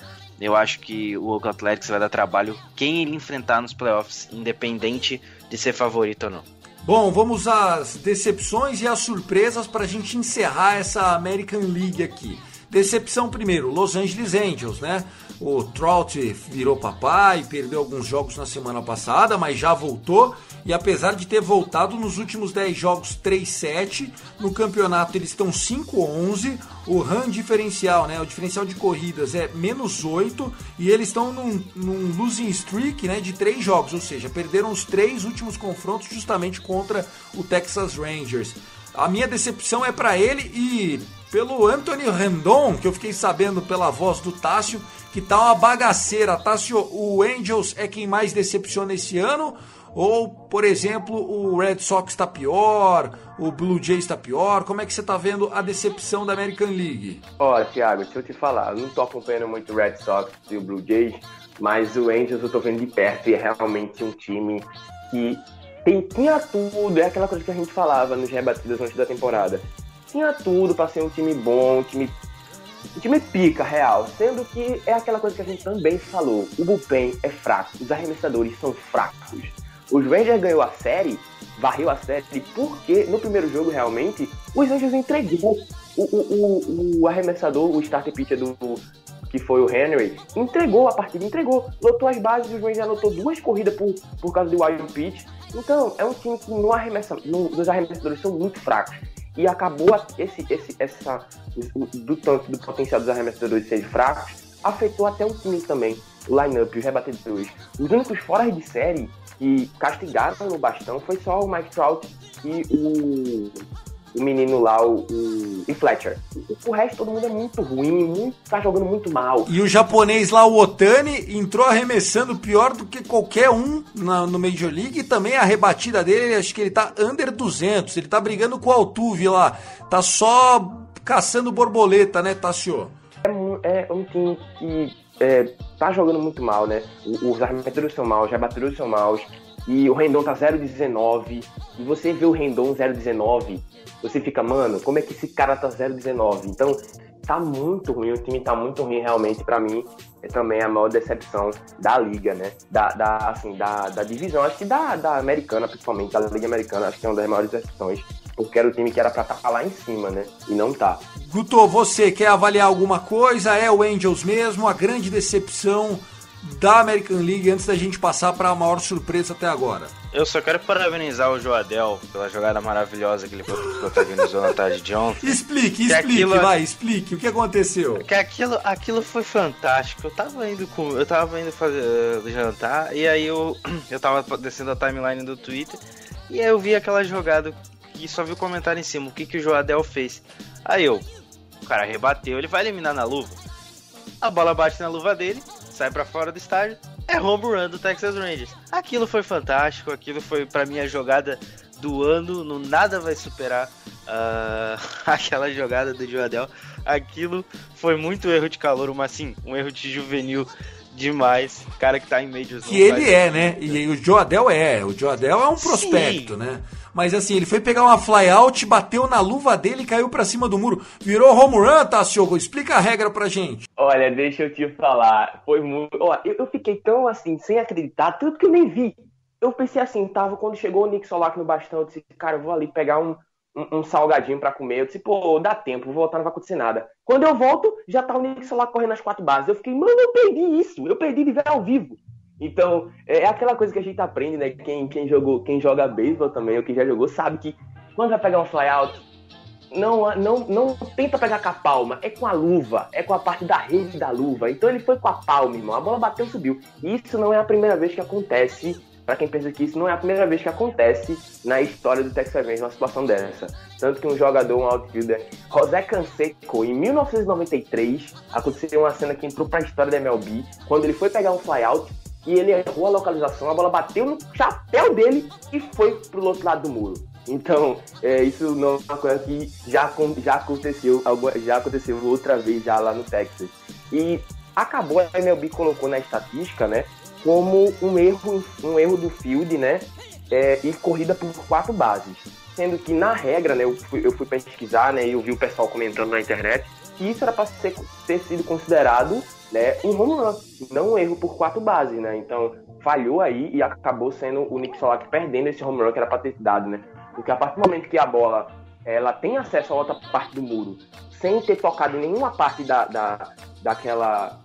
eu acho que o Oakland Athletics vai dar trabalho quem ele enfrentar nos playoffs, independente de ser favorito ou não. Bom, vamos às decepções e às surpresas para a gente encerrar essa American League aqui. Decepção primeiro, Los Angeles Angels, né? O Trout virou papai, perdeu alguns jogos na semana passada, mas já voltou. E apesar de ter voltado nos últimos 10 jogos 3-7, no campeonato eles estão 5-11. O run diferencial, né? O diferencial de corridas é menos 8 e eles estão num, num losing streak né, de 3 jogos, ou seja, perderam os três últimos confrontos justamente contra o Texas Rangers. A minha decepção é para ele e pelo Anthony Rendon, que eu fiquei sabendo pela voz do Tássio, que tá uma bagaceira. Tássio, o Angels é quem mais decepciona esse ano? Ou, por exemplo, o Red Sox está pior, o Blue Jays está pior? Como é que você está vendo a decepção da American League? Olha, Thiago, deixa eu te falar, eu não tô acompanhando muito o Red Sox e o Blue Jays, mas o Angels eu tô vendo de perto e é realmente um time que tem, tinha tudo, é aquela coisa que a gente falava nos rebatidas antes da temporada tinha tudo para ser um time bom, um time O time pica, real. Sendo que é aquela coisa que a gente também falou. O bullpen é fraco, os arremessadores são fracos. Os Rangers ganhou a série, varreu a série, porque no primeiro jogo, realmente, os Rangers entregou. O, o, o, o arremessador, o starter pitcher do, que foi o Henry, entregou a partida, entregou. Lotou as bases, os Rangers anotou duas corridas por, por causa do wild pitch. Então, é um time que no arremessa, no, os arremessadores são muito fracos. E acabou esse, esse, essa, do tanto do potencial dos arremessadores serem fracos, afetou até o time também, o line-up, os rebatedores. Os únicos fora de série que castigaram no bastão foi só o Mike Trout e o, o menino lá, o, o Fletcher. O, o, resto todo mundo é muito ruim, muito, tá jogando muito mal. E o japonês lá, o Otani, entrou arremessando pior do que qualquer um na, no Major League e também a rebatida dele, acho que ele tá under 200, ele tá brigando com o Altuve lá, tá só caçando borboleta, né, Tassio? É, é um time que é, tá jogando muito mal, né? Os arremessadores são maus, os rebatedores são maus. E o Rendon tá 0,19. E você vê o Rendon 0,19, você fica, mano, como é que esse cara tá 0,19? Então, tá muito ruim, o time tá muito ruim realmente para mim. É também a maior decepção da liga, né? Da, da assim, da, da divisão, acho que da, da americana, principalmente, da liga americana, acho que é uma das maiores decepções porque era o time que era pra estar tá lá em cima, né? E não tá. Guto, você quer avaliar alguma coisa? É o Angels mesmo? A grande decepção da American League antes da gente passar para a maior surpresa até agora? Eu só quero parabenizar o Joadel pela jogada maravilhosa que ele protagonizou na tarde de ontem. Explique, que explique, aquilo, vai, explique. O que aconteceu? Que aquilo, aquilo foi fantástico. Eu tava indo com, eu tava indo fazer uh, jantar e aí eu eu tava descendo a timeline do Twitter e aí eu vi aquela jogada e só vi o comentário em cima, o que, que o Joadel fez. Aí eu, o cara rebateu, ele vai eliminar na luva. A bola bate na luva dele, sai para fora do estádio, é home run do Texas Rangers. Aquilo foi fantástico, aquilo foi para mim a jogada do ano, no nada vai superar uh, aquela jogada do Joadel. Aquilo foi muito erro de calor, mas sim, um erro de juvenil demais. Cara que tá em médios. Que ele é, né? E o Joadel é. O Joadel é um prospecto, sim. né? Mas assim, ele foi pegar uma flyout, bateu na luva dele e caiu para cima do muro. Virou home run, Tassiogo? Explica a regra pra gente. Olha, deixa eu te falar. Foi muito. Ó, eu, eu fiquei tão assim, sem acreditar, tanto que eu nem vi. Eu pensei assim, tava quando chegou o Nick Solac no bastão, eu disse, cara, eu vou ali pegar um, um, um salgadinho para comer. Eu disse, pô, dá tempo, vou voltar, não vai acontecer nada. Quando eu volto, já tá o Nick Solac correndo as quatro bases. Eu fiquei, mano, eu perdi isso, eu perdi de ver ao vivo. Então, é, é aquela coisa que a gente aprende, né? Quem, quem, jogou, quem joga beisebol também, ou quem já jogou, sabe que quando vai pegar um flyout, não, não, não tenta pegar com a palma, é com a luva, é com a parte da rede da luva. Então ele foi com a palma, irmão. A bola bateu, subiu. Isso não é a primeira vez que acontece. Para quem pensa que isso não é a primeira vez que acontece na história do Texas Rangers uma situação dessa. Tanto que um jogador, um outfielder, José Canseco, em 1993, aconteceu uma cena que entrou para a história da MLB, quando ele foi pegar um flyout e ele errou a localização, a bola bateu no chapéu dele e foi pro outro lado do muro. Então, é, isso não é uma coisa que já, já aconteceu, já aconteceu outra vez já lá no Texas. E acabou, a MLB colocou na estatística, né, como um erro, um erro do field, né, é, e corrida por quatro bases. Sendo que na regra, né, eu fui, eu fui pesquisar, né, e eu vi o pessoal comentando na internet, que isso era para ter sido considerado né, um home run, não um erro por quatro bases, né? Então falhou aí e acabou sendo o Nick Solak perdendo esse home run que era para ter dado, né? Porque a partir do momento que a bola ela tem acesso a outra parte do muro, sem ter tocado em nenhuma parte da, da, daquela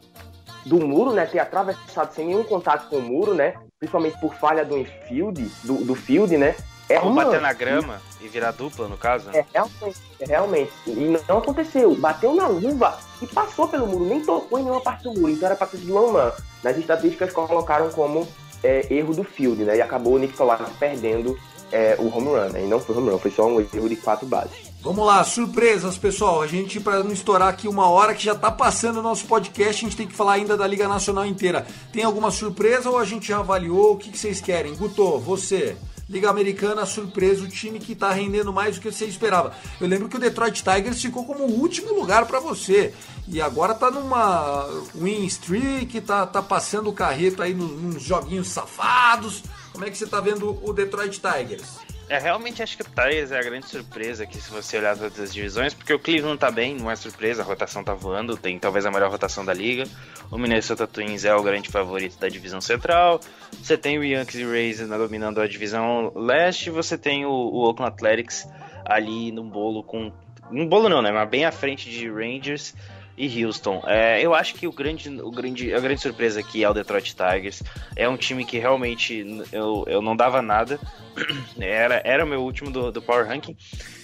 do muro, né? Ter atravessado sem nenhum contato com o muro, né? Principalmente por falha do infield, do, do field, né? É Ou bater na grama e virar dupla, no caso? É, realmente, é, realmente. E não aconteceu. Bateu na luva e passou pelo muro, nem tocou em nenhuma parte do muro. Então era para ser de one Nas estatísticas colocaram como é, erro do field, né? E acabou o Nick Solari perdendo é, o home run, né? E não foi home run, foi só um erro de quatro bases. Vamos lá, surpresas, pessoal. A gente, para não estourar aqui uma hora que já tá passando o nosso podcast, a gente tem que falar ainda da Liga Nacional inteira. Tem alguma surpresa ou a gente já avaliou? O que, que vocês querem? Guto, você. Liga Americana, surpresa, o time que está rendendo mais do que você esperava. Eu lembro que o Detroit Tigers ficou como o último lugar para você. E agora está numa win streak, tá, tá passando o carreto aí nos, nos joguinhos safados. Como é que você está vendo o Detroit Tigers? É, realmente acho que o Tigers é a grande surpresa aqui, se você olhar todas as divisões, porque o Cleveland tá bem, não é surpresa, a rotação tá voando, tem talvez a melhor rotação da liga. O Minnesota Twins é o grande favorito da divisão central. Você tem o Yankees e Rays dominando a divisão leste, você tem o, o Oakland Athletics ali no bolo com. No bolo não, né? Mas bem à frente de Rangers e Houston. É, eu acho que o grande, o grande, a grande surpresa aqui é o Detroit Tigers. É um time que realmente eu, eu não dava nada. Era, era o meu último do, do Power Ranking.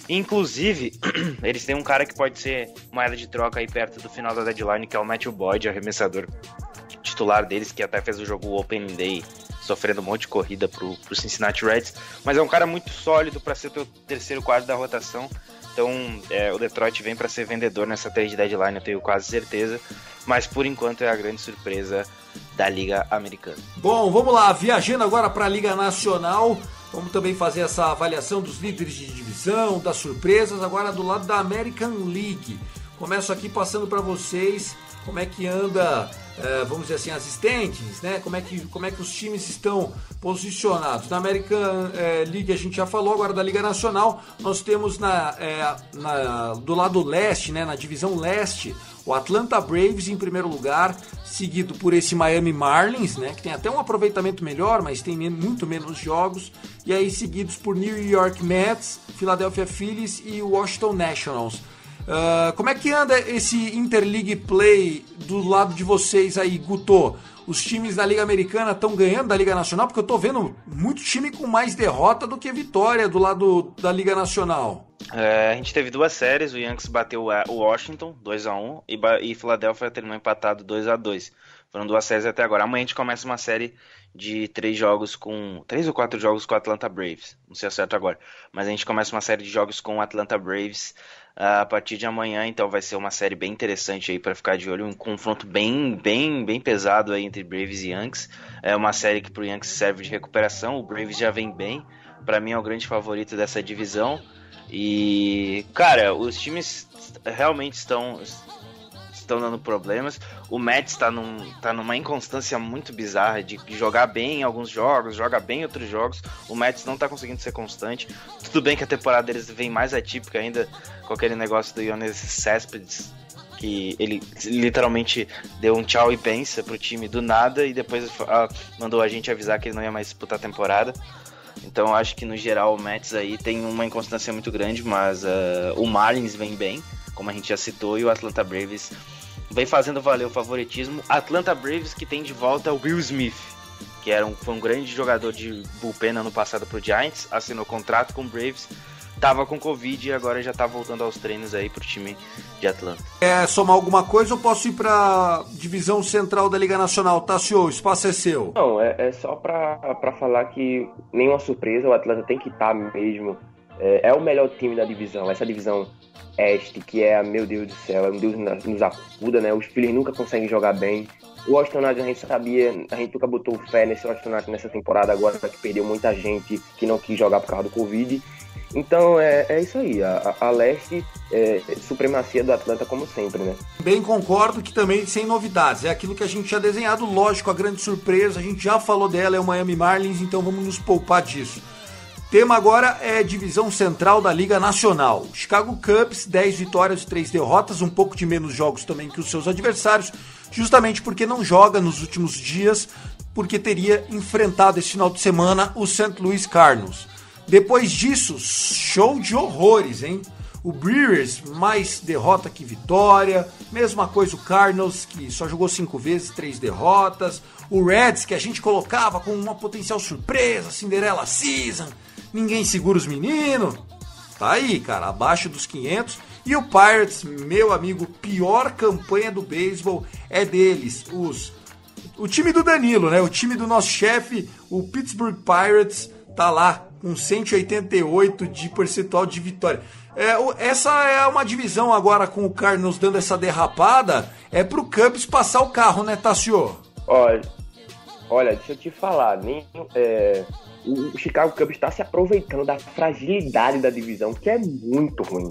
Inclusive, eles têm um cara que pode ser moeda de troca aí perto do final da deadline, que é o Matthew Boyd, arremessador titular deles, que até fez o jogo Open Day, sofrendo um monte de corrida pro, pro Cincinnati Reds. Mas é um cara muito sólido para ser o terceiro quadro da rotação. Então, é, o Detroit vem para ser vendedor nessa trade deadline, eu tenho quase certeza. Mas por enquanto é a grande surpresa da Liga Americana. Bom, vamos lá, viajando agora para a Liga Nacional. Vamos também fazer essa avaliação dos líderes de divisão, das surpresas, agora do lado da American League. Começo aqui passando para vocês como é que anda, vamos dizer assim, assistentes, né? Como é que, como é que os times estão posicionados. Na American é, League a gente já falou, agora da Liga Nacional, nós temos na, é, na, do lado leste, né, na divisão leste, o Atlanta Braves em primeiro lugar, seguido por esse Miami Marlins, né, que tem até um aproveitamento melhor, mas tem muito menos jogos, e aí seguidos por New York Mets, Philadelphia Phillies e Washington Nationals. Uh, como é que anda esse Interleague Play do lado de vocês aí, Guto? Os times da Liga Americana estão ganhando da Liga Nacional? Porque eu tô vendo muito time com mais derrota do que vitória do lado da Liga Nacional. É, a gente teve duas séries, o Yankees bateu o Washington 2 a 1 e, e Philadelphia terminou empatado 2 a 2 Foram duas séries até agora. Amanhã a gente começa uma série de três jogos com. três ou quatro jogos com o Atlanta Braves. Não sei certo agora. Mas a gente começa uma série de jogos com o Atlanta Braves a partir de amanhã, então vai ser uma série bem interessante aí para ficar de olho, um confronto bem, bem, bem pesado aí entre Braves e Yankees. É uma série que pro Yankees serve de recuperação. O Braves já vem bem. Para mim é o grande favorito dessa divisão. E, cara, os times realmente estão estão dando problemas. O Mets está num, tá numa inconstância muito bizarra de jogar bem em alguns jogos, joga bem em outros jogos. O Mets não está conseguindo ser constante. Tudo bem que a temporada deles vem mais atípica ainda com aquele negócio do Iones Cespedes, que ele literalmente deu um tchau e pensa pro time do nada e depois ah, mandou a gente avisar que ele não ia mais disputar a temporada. Então acho que no geral o Mets aí tem uma inconstância muito grande, mas uh, o Marlins vem bem, como a gente já citou, e o Atlanta Braves vem fazendo valer o favoritismo. Atlanta Braves que tem de volta o Will Smith, que era um, foi um grande jogador de bullpen ano passado pro Giants, assinou contrato com o Braves, tava com Covid e agora já tá voltando aos treinos aí pro time de Atlanta. É somar alguma coisa ou posso ir pra divisão central da Liga Nacional? Tassio, o espaço é seu. Não, é, é só pra, pra falar que nenhuma surpresa, o Atlanta tem que estar tá mesmo. É, é o melhor time da divisão. Essa divisão este, que é, meu Deus do céu, é um Deus nos acuda, né? Os filhos nunca conseguem jogar bem. O Austin a gente sabia, a gente nunca botou fé nesse Austin nessa temporada agora, que perdeu muita gente que não quis jogar por causa do Covid. Então é, é isso aí, a, a leste é, supremacia do Atlanta como sempre, né? Bem concordo que também sem novidades, é aquilo que a gente tinha desenhado, lógico, a grande surpresa, a gente já falou dela, é o Miami Marlins, então vamos nos poupar disso. Tema agora é divisão central da Liga Nacional. Chicago Cubs, 10 vitórias e 3 derrotas, um pouco de menos jogos também que os seus adversários, justamente porque não joga nos últimos dias, porque teria enfrentado esse final de semana o St. Louis Cardinals. Depois disso, show de horrores, hein? O Brewers, mais derrota que vitória. Mesma coisa o Cardinals, que só jogou cinco vezes, três derrotas. O Reds, que a gente colocava como uma potencial surpresa, Cinderella Season ninguém segura os meninos. Tá aí, cara, abaixo dos 500. E o Pirates, meu amigo, pior campanha do beisebol é deles, os o time do Danilo, né? O time do nosso chefe, o Pittsburgh Pirates, tá lá com 188 de percentual de vitória. É, essa é uma divisão agora com o Cardinals dando essa derrapada, é pro Cubs passar o carro, né, Tassio? Olha, olha, deixa eu te falar, nem, é, o Chicago Cubs está se aproveitando da fragilidade da divisão, que é muito ruim.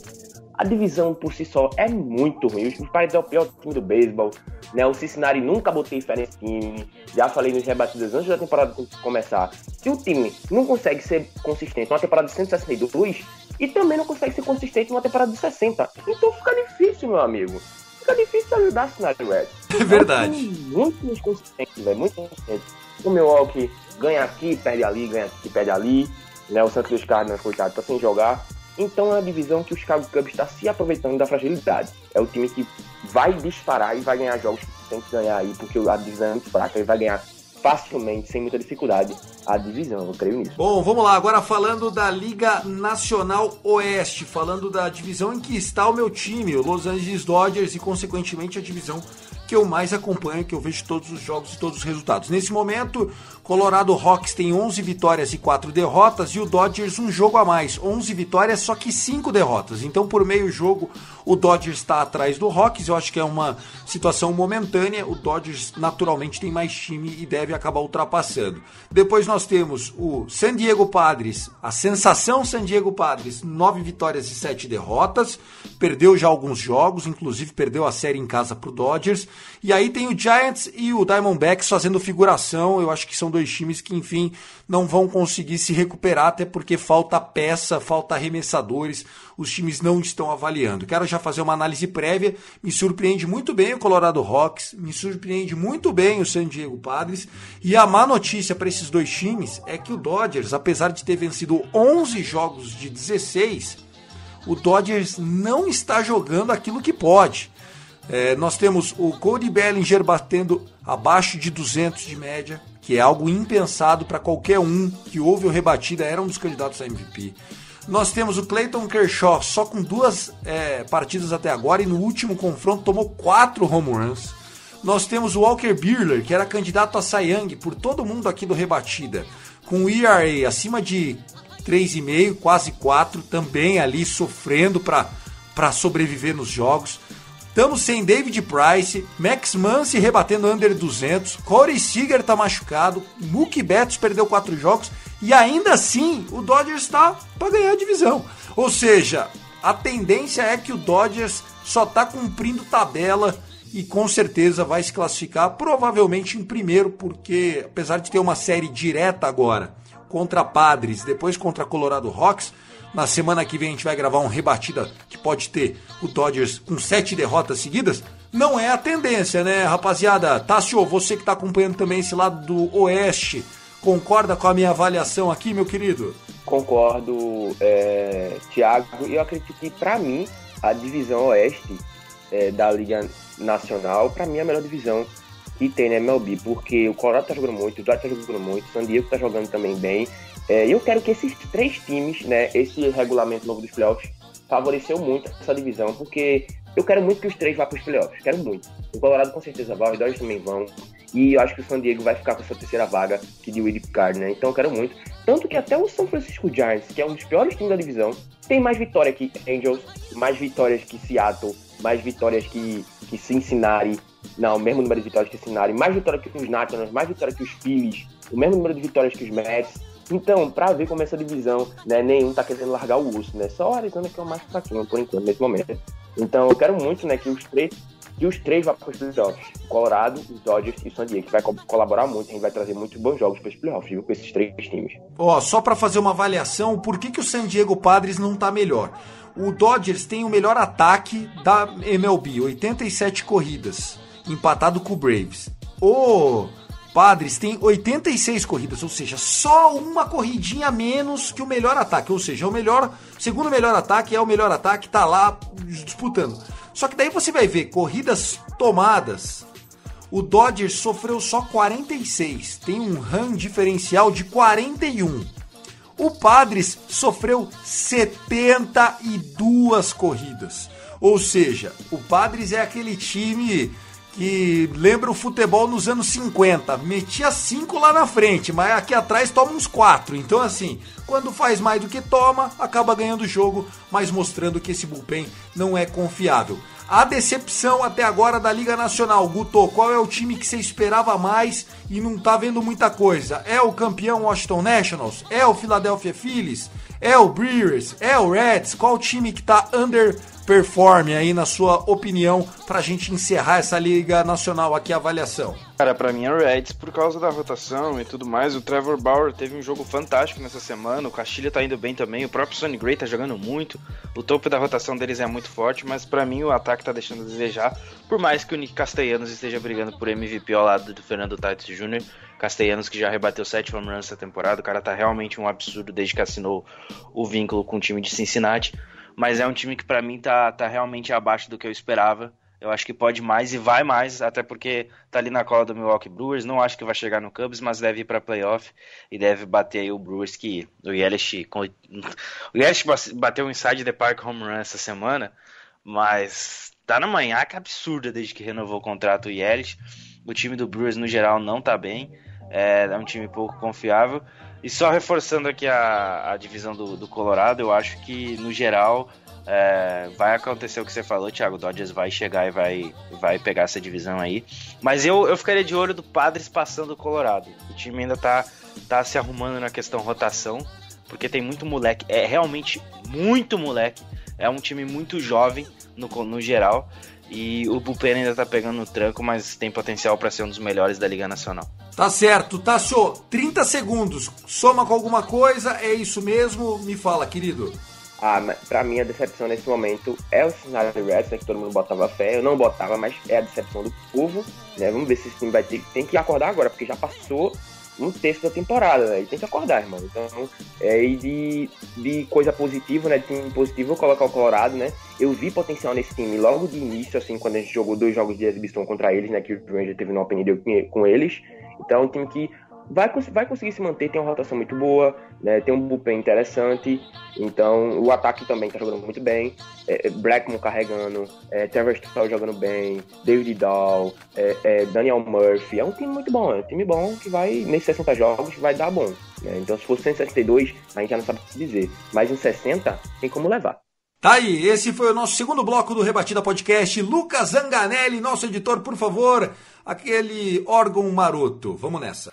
A divisão por si só é muito ruim. Os Pirates é o pior time do beisebol. Né? O Cincinnati nunca botei fé nesse time. Já falei nos rebatidas antes da temporada começar. Se o time não consegue ser consistente numa temporada de 162 e também não consegue ser consistente numa temporada de 60, então fica difícil, meu amigo. Fica difícil ajudar a Cincinnati Reds. É verdade. É um muito inconsistente, velho. Muito inconsistente. O Milwaukee ganha aqui, perde ali, ganha aqui, perde ali. Né? O Santos Cardinals, coitado, tá sem jogar. Então é uma divisão que o Chicago Cubs está se aproveitando da fragilidade. É o time que vai disparar e vai ganhar jogos que tem que ganhar aí, porque a divisão é muito fraca e vai ganhar facilmente, sem muita dificuldade, a divisão. Eu creio nisso. Bom, vamos lá. Agora falando da Liga Nacional Oeste, falando da divisão em que está o meu time, o Los Angeles Dodgers, e consequentemente a divisão que eu mais acompanho, que eu vejo todos os jogos e todos os resultados. Nesse momento, Colorado Rocks tem 11 vitórias e 4 derrotas e o Dodgers um jogo a mais, 11 vitórias, só que 5 derrotas. Então, por meio jogo, o Dodgers está atrás do Rocks. Eu acho que é uma situação momentânea. O Dodgers naturalmente tem mais time e deve acabar ultrapassando. Depois nós temos o San Diego Padres, a sensação San Diego Padres, 9 vitórias e 7 derrotas. Perdeu já alguns jogos, inclusive perdeu a série em casa para o Dodgers. E aí tem o Giants e o Diamondbacks fazendo figuração. Eu acho que são dois times que, enfim, não vão conseguir se recuperar, até porque falta peça, falta arremessadores. Os times não estão avaliando. Quero já fazer uma análise prévia. Me surpreende muito bem o Colorado Rocks, me surpreende muito bem o San Diego Padres. E a má notícia para esses dois times é que o Dodgers, apesar de ter vencido 11 jogos de 16, o Dodgers não está jogando aquilo que pode. É, nós temos o Cody Bellinger batendo abaixo de 200 de média, que é algo impensado para qualquer um que ouve o rebatida, era um dos candidatos a MVP. Nós temos o Clayton Kershaw só com duas é, partidas até agora e no último confronto tomou quatro home runs. Nós temos o Walker Buehler, que era candidato a Cy Young por todo mundo aqui do Rebatida, com o ERA acima de 3,5, quase 4, também ali sofrendo para sobreviver nos jogos. Estamos sem David Price, Max Muncy rebatendo under 200, Corey Seager tá machucado, Mookie Betts perdeu quatro jogos e ainda assim o Dodgers está para ganhar a divisão. Ou seja, a tendência é que o Dodgers só está cumprindo tabela e com certeza vai se classificar provavelmente em primeiro, porque apesar de ter uma série direta agora contra Padres, depois contra Colorado Rocks, na semana que vem a gente vai gravar um rebatida que pode ter o Dodgers com sete derrotas seguidas. Não é a tendência, né, rapaziada? Tássio, você que está acompanhando também esse lado do Oeste, concorda com a minha avaliação aqui, meu querido? Concordo, é, Thiago. E eu acredito que, para mim, a divisão Oeste é, da Liga Nacional, para mim, é a melhor divisão que tem na MLB, porque o Colorado tá jogando muito, o Dodgers tá jogando muito, o San Diego tá jogando também bem, é, eu quero que esses três times, né, esse regulamento novo dos playoffs, favoreceu muito essa divisão, porque eu quero muito que os três vá para os playoffs, quero muito. O Colorado com certeza vai, os Dodgers também vão, e eu acho que o San Diego vai ficar com essa terceira vaga que de Wild Card, né? Então eu quero muito. Tanto que até o São Francisco Giants, que é um dos piores times da divisão, tem mais vitória que Angels, mais vitórias que Seattle, mais vitórias que, que Cincinnati, não, o mesmo número de vitórias que Cincinnati, mais vitória que os Nationals, mais vitória que os Phillies, o mesmo número de vitórias que os Mets. Então, pra ver como essa divisão, né, nenhum tá querendo largar o urso, né? Só o Arizona que é o mais fraquinho por enquanto, nesse momento. Então, eu quero muito, né, que os três, que os três vá para os playoffs. Colorado, os Dodgers e o San Diego, que vai co colaborar muito. A gente vai trazer muitos bons jogos para os playoffs, viu? Com esses três times. Ó, só para fazer uma avaliação, por que, que o San Diego Padres não tá melhor? O Dodgers tem o melhor ataque da MLB, 87 corridas, empatado com o Braves. O Padres tem 86 corridas, ou seja, só uma corridinha menos que o melhor ataque. Ou seja, o melhor, segundo melhor ataque é o melhor ataque, tá lá disputando. Só que daí você vai ver corridas tomadas. O Dodgers sofreu só 46, tem um run diferencial de 41. O Padres sofreu 72 corridas. Ou seja, o Padres é aquele time que lembra o futebol nos anos 50. Metia cinco lá na frente, mas aqui atrás toma uns quatro. Então, assim, quando faz mais do que toma, acaba ganhando o jogo, mas mostrando que esse bullpen não é confiável. A decepção até agora da Liga Nacional, Guto, qual é o time que você esperava mais e não tá vendo muita coisa? É o campeão Washington Nationals? É o Philadelphia Phillies? É o Brewers? É o Reds? Qual time que tá under underperform aí na sua opinião pra gente encerrar essa Liga Nacional aqui a avaliação? Cara, pra mim é o Reds por causa da rotação e tudo mais. O Trevor Bauer teve um jogo fantástico nessa semana. O Castilha tá indo bem também. O próprio Sonny Gray tá jogando muito. O topo da rotação deles é muito forte, mas para mim o ataque tá deixando a desejar. Por mais que o Nick Castellanos esteja brigando por MVP ao lado do Fernando Tatis Jr. Castellanos que já rebateu 7 home runs essa temporada. O cara tá realmente um absurdo desde que assinou o vínculo com o time de Cincinnati. Mas é um time que para mim tá, tá realmente abaixo do que eu esperava. Eu acho que pode mais e vai mais, até porque tá ali na cola do Milwaukee Brewers. Não acho que vai chegar no Cubs, mas deve ir para playoff e deve bater aí o Brewers que o Yelich, o Yelich bateu um inside the park home run essa semana, mas tá na manhã que absurda desde que renovou o contrato o Yelich. O time do Brewers no geral não tá bem, é, é um time pouco confiável. E só reforçando aqui a, a divisão do, do Colorado, eu acho que no geral é, vai acontecer o que você falou, Thiago. O Dodgers vai chegar e vai, vai pegar essa divisão aí. Mas eu, eu ficaria de olho do Padres passando o Colorado. O time ainda tá, tá se arrumando na questão rotação, porque tem muito moleque. É realmente muito moleque. É um time muito jovem no, no geral. E o Bullpen ainda tá pegando no tranco, mas tem potencial para ser um dos melhores da Liga Nacional. Tá certo, Tassio, 30 segundos. Soma com alguma coisa, é isso mesmo? Me fala, querido. Ah, pra mim a decepção nesse momento é o Cincinnati Reds, né, que todo mundo botava fé. Eu não botava, mas é a decepção do povo. Né? Vamos ver se esse time vai ter. Tem que acordar agora, porque já passou um terço da temporada, né? E tem que acordar, irmão. Então, é, e de, de coisa positiva, né? De time positivo, vou colocar o Colorado, né? Eu vi potencial nesse time logo de início, assim, quando a gente jogou dois jogos de exibição contra eles, né? Que o Ranger teve no Open com eles. Então, é um time que vai, vai conseguir se manter, tem uma rotação muito boa, né, tem um bullpen interessante, então o ataque também está jogando muito bem, é, é, Blackmon carregando, é, Trevor Stoll jogando bem, David Dahl, é, é, Daniel Murphy, é um time muito bom, é um time bom que vai, nesses 60 jogos, vai dar bom. Né, então se fosse 162, a gente já não sabe o que dizer, mas em 60 tem como levar. Tá aí, esse foi o nosso segundo bloco do Rebatida Podcast. Lucas Zanganelli, nosso editor, por favor, aquele órgão maroto. Vamos nessa.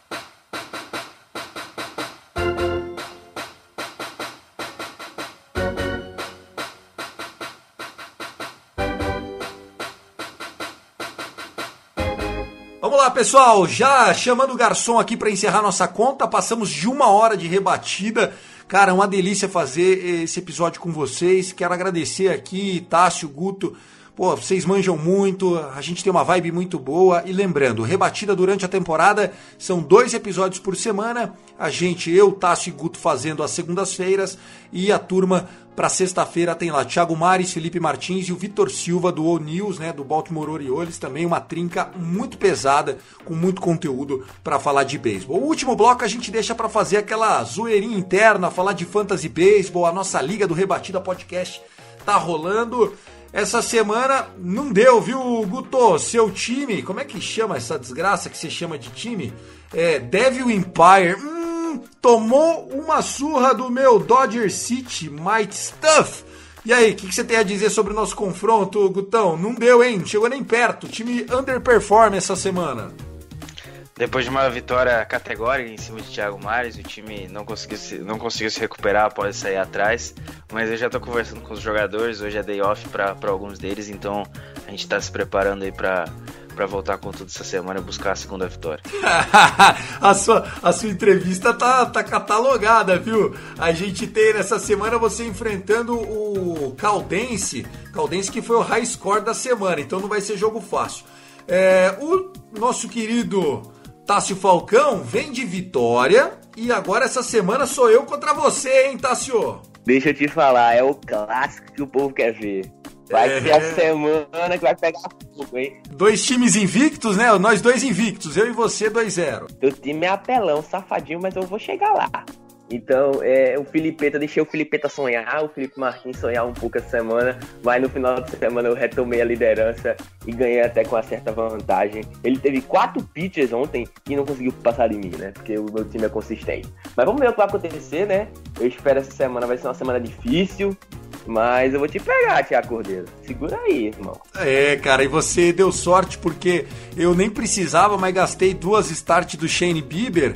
Pessoal, já chamando o garçom aqui para encerrar nossa conta, passamos de uma hora de rebatida. Cara, uma delícia fazer esse episódio com vocês. Quero agradecer aqui, Tássio, Guto, Pô, vocês manjam muito, a gente tem uma vibe muito boa. E lembrando, rebatida durante a temporada são dois episódios por semana. A gente, eu, Tássio e Guto fazendo às segundas-feiras. E a turma para sexta-feira tem lá Thiago Mares, Felipe Martins e o Vitor Silva do O News, né, do Baltimore Orioles, também uma trinca muito pesada, com muito conteúdo para falar de beisebol. O último bloco a gente deixa para fazer aquela zoeirinha interna, falar de fantasy beisebol, a nossa liga do Rebatida Podcast tá rolando. Essa semana não deu, viu, Guto? Seu time, como é que chama essa desgraça que você chama de time? É Devil Empire. Hum, tomou uma surra do meu Dodger City Might Stuff. E aí, o que, que, você tem a dizer sobre o nosso confronto, Gutão? Não deu, hein? Chegou nem perto. O time underperform essa semana. Depois de uma vitória categórica em cima de Thiago Mares, o time não conseguiu se, não conseguiu se recuperar após sair atrás. Mas eu já estou conversando com os jogadores, hoje é day off para alguns deles, então a gente está se preparando aí para voltar com tudo essa semana e buscar a segunda vitória. a, sua, a sua entrevista tá, tá catalogada, viu? A gente tem nessa semana você enfrentando o Caldense, Caldense que foi o high score da semana, então não vai ser jogo fácil. É, o nosso querido Tássio Falcão vem de vitória e agora essa semana sou eu contra você, hein, Tássio? Deixa eu te falar, é o clássico que o povo quer ver. Vai é. ser a semana que vai pegar fogo, hein? Dois times invictos, né? Nós dois invictos, eu e você 2-0. Teu time é apelão, safadinho, mas eu vou chegar lá. Então, é, o Filipeta, deixei o Filipeta sonhar, o Felipe Martins sonhar um pouco essa semana, mas no final de semana eu retomei a liderança e ganhei até com uma certa vantagem. Ele teve quatro pitches ontem e não conseguiu passar de mim, né? Porque o meu time é consistente. Mas vamos ver o que vai acontecer, né? Eu espero essa semana, vai ser uma semana difícil. Mas eu vou te pegar, Tiago Cordeiro. Segura aí, irmão. É, cara, e você deu sorte porque eu nem precisava, mas gastei duas starts do Shane Bieber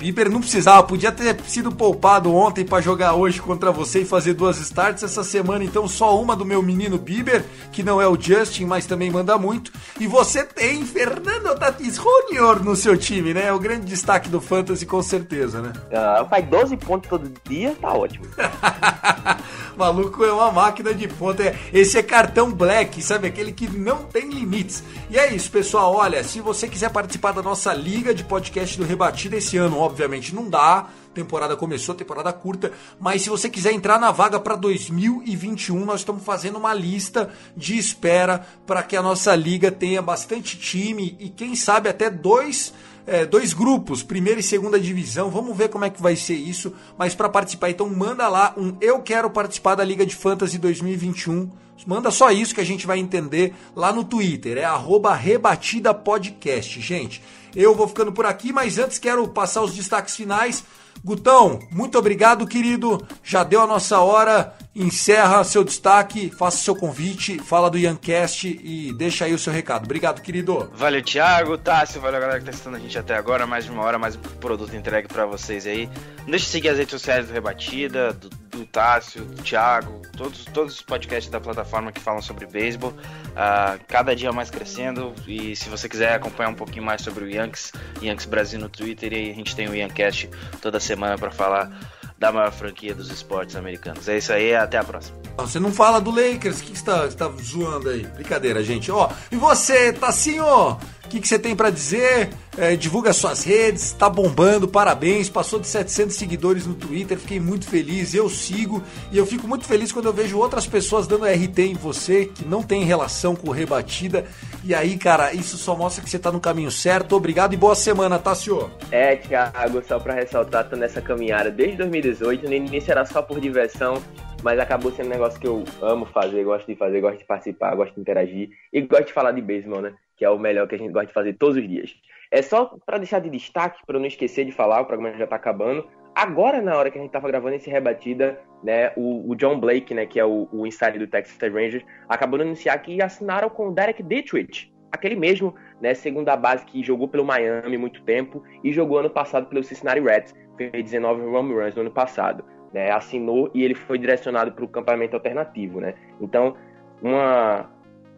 Bieber não precisava, podia ter sido poupado ontem para jogar hoje contra você e fazer duas starts. Essa semana, então, só uma do meu menino Bieber, que não é o Justin, mas também manda muito. E você tem Fernando Tatis Jr. no seu time, né? É o grande destaque do Fantasy, com certeza, né? Ah, faz 12 pontos todo dia, tá ótimo. maluco é uma máquina de ponta. É, esse é cartão black, sabe? Aquele que não tem limites. E é isso, pessoal. Olha, se você quiser participar da nossa liga de podcast do Rebatida esse ano, obviamente não dá. Temporada começou, temporada curta, mas se você quiser entrar na vaga para 2021, nós estamos fazendo uma lista de espera para que a nossa liga tenha bastante time e quem sabe até dois é, dois grupos, primeira e segunda divisão. Vamos ver como é que vai ser isso. Mas para participar, então manda lá um Eu quero participar da Liga de Fantasy 2021. Manda só isso que a gente vai entender lá no Twitter. É arroba rebatida podcast, gente. Eu vou ficando por aqui, mas antes quero passar os destaques finais. Gutão, muito obrigado, querido. Já deu a nossa hora. Encerra seu destaque, faça seu convite, fala do Yancast e deixa aí o seu recado. Obrigado, querido. Valeu, Thiago, Tássio, valeu a galera que tá assistindo a gente até agora. Mais uma hora, mais um produto entregue para vocês aí. Não deixe de seguir as redes sociais do Rebatida, do, do Tássio, do Thiago, todos, todos os podcasts da plataforma que falam sobre beisebol. Uh, cada dia mais crescendo. E se você quiser acompanhar um pouquinho mais sobre o Yankees, Yankees Brasil no Twitter, e a gente tem o Yancast toda semana para falar da maior franquia dos esportes americanos. É isso aí, até a próxima. Você não fala do Lakers, o que, está tá zoando aí? Brincadeira, gente. Ó, e você, Tassinho? O que, que você tem para dizer? É, divulga suas redes, tá bombando, parabéns. Passou de 700 seguidores no Twitter, fiquei muito feliz. Eu sigo e eu fico muito feliz quando eu vejo outras pessoas dando RT em você que não tem relação com rebatida. E aí, cara, isso só mostra que você tá no caminho certo. Obrigado e boa semana, tá, senhor? É, Thiago, só pra ressaltar, tô nessa caminhada desde 2018. No início era só por diversão, mas acabou sendo um negócio que eu amo fazer, gosto de fazer, gosto de participar, gosto de interagir e gosto de falar de beisebol, né? Que é o melhor que a gente gosta de fazer todos os dias. É só para deixar de destaque, para não esquecer de falar, o programa já tá acabando. Agora, na hora que a gente tava gravando esse rebatida, né, o, o John Blake, né, que é o, o insider do Texas Rangers, acabou de anunciar que assinaram com o Derek Dietrich, aquele mesmo, né, segunda base que jogou pelo Miami muito tempo e jogou ano passado pelo Cincinnati Reds, fez 19 home runs no ano passado. Né, assinou e ele foi direcionado para o campamento alternativo, né? Então, uma,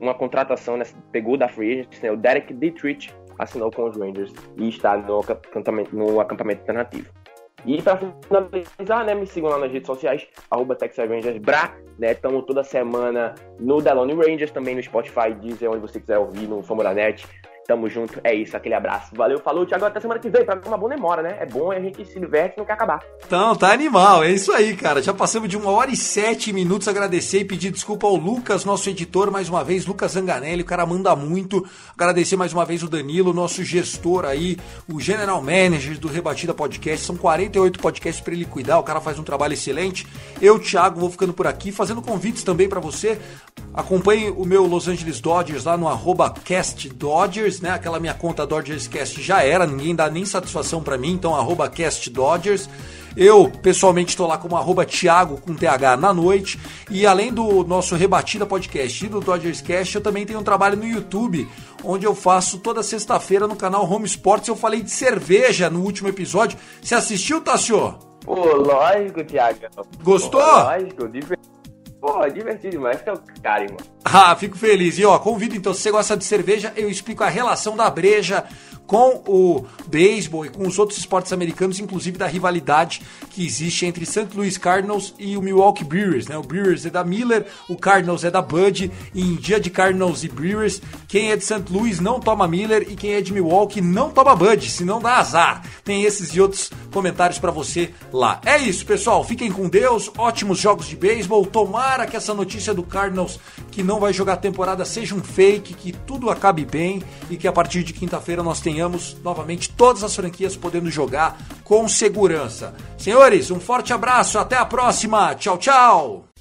uma contratação, né, pegou da free agent, né, o Derek Dietrich assinou com os Rangers e está no acampamento, no acampamento alternativo. E para finalizar, né, me sigam lá nas redes sociais, arroba TexasRangersBra, né, estamos toda semana no Delone Rangers, também no Spotify, Deezer, onde você quiser ouvir, no Famoranet, Tamo junto, é isso, aquele abraço. Valeu, falou, Thiago, até semana que vem. Pra uma boa demora, né? É bom, a gente se diverte não quer acabar. Então, tá animal, é isso aí, cara. Já passamos de uma hora e sete minutos. Agradecer e pedir desculpa ao Lucas, nosso editor, mais uma vez, Lucas Zanganelli, o cara manda muito. Agradecer mais uma vez o Danilo, nosso gestor aí, o general manager do Rebatida Podcast. São 48 podcasts para ele cuidar, o cara faz um trabalho excelente. Eu, Thiago, vou ficando por aqui, fazendo convites também para você. Acompanhe o meu Los Angeles Dodgers lá no arroba castdodgers, né? Aquela minha conta Dodgers Cast já era, ninguém dá nem satisfação para mim, então arroba castdodgers. Eu, pessoalmente, estou lá como arroba Thiago com TH na noite. E além do nosso Rebatida Podcast e do Dodgers Cast, eu também tenho um trabalho no YouTube, onde eu faço toda sexta-feira no canal Home Sports. Eu falei de cerveja no último episódio. Você assistiu, Tassio? Pô, lógico, Thiago. Gostou? Pô, lógico, divertido. Pô, divertido demais, que é o cara, irmão. Ah, fico feliz. E ó, convido então, se você gosta de cerveja, eu explico a relação da breja com o beisebol e com os outros esportes americanos, inclusive da rivalidade que existe entre St. Louis Cardinals e o Milwaukee Brewers. Né? O Brewers é da Miller, o Cardinals é da Bud. E em dia de Cardinals e Brewers, quem é de St. Louis não toma Miller e quem é de Milwaukee não toma Bud, senão dá azar. Tem esses e outros comentários para você lá. É isso, pessoal. Fiquem com Deus. Ótimos jogos de beisebol. Tomara que essa notícia do Cardinals que não vai jogar a temporada seja um fake, que tudo acabe bem e que a partir de quinta-feira nós tenhamos tenhamos novamente todas as franquias podendo jogar com segurança. Senhores, um forte abraço, até a próxima. Tchau, tchau.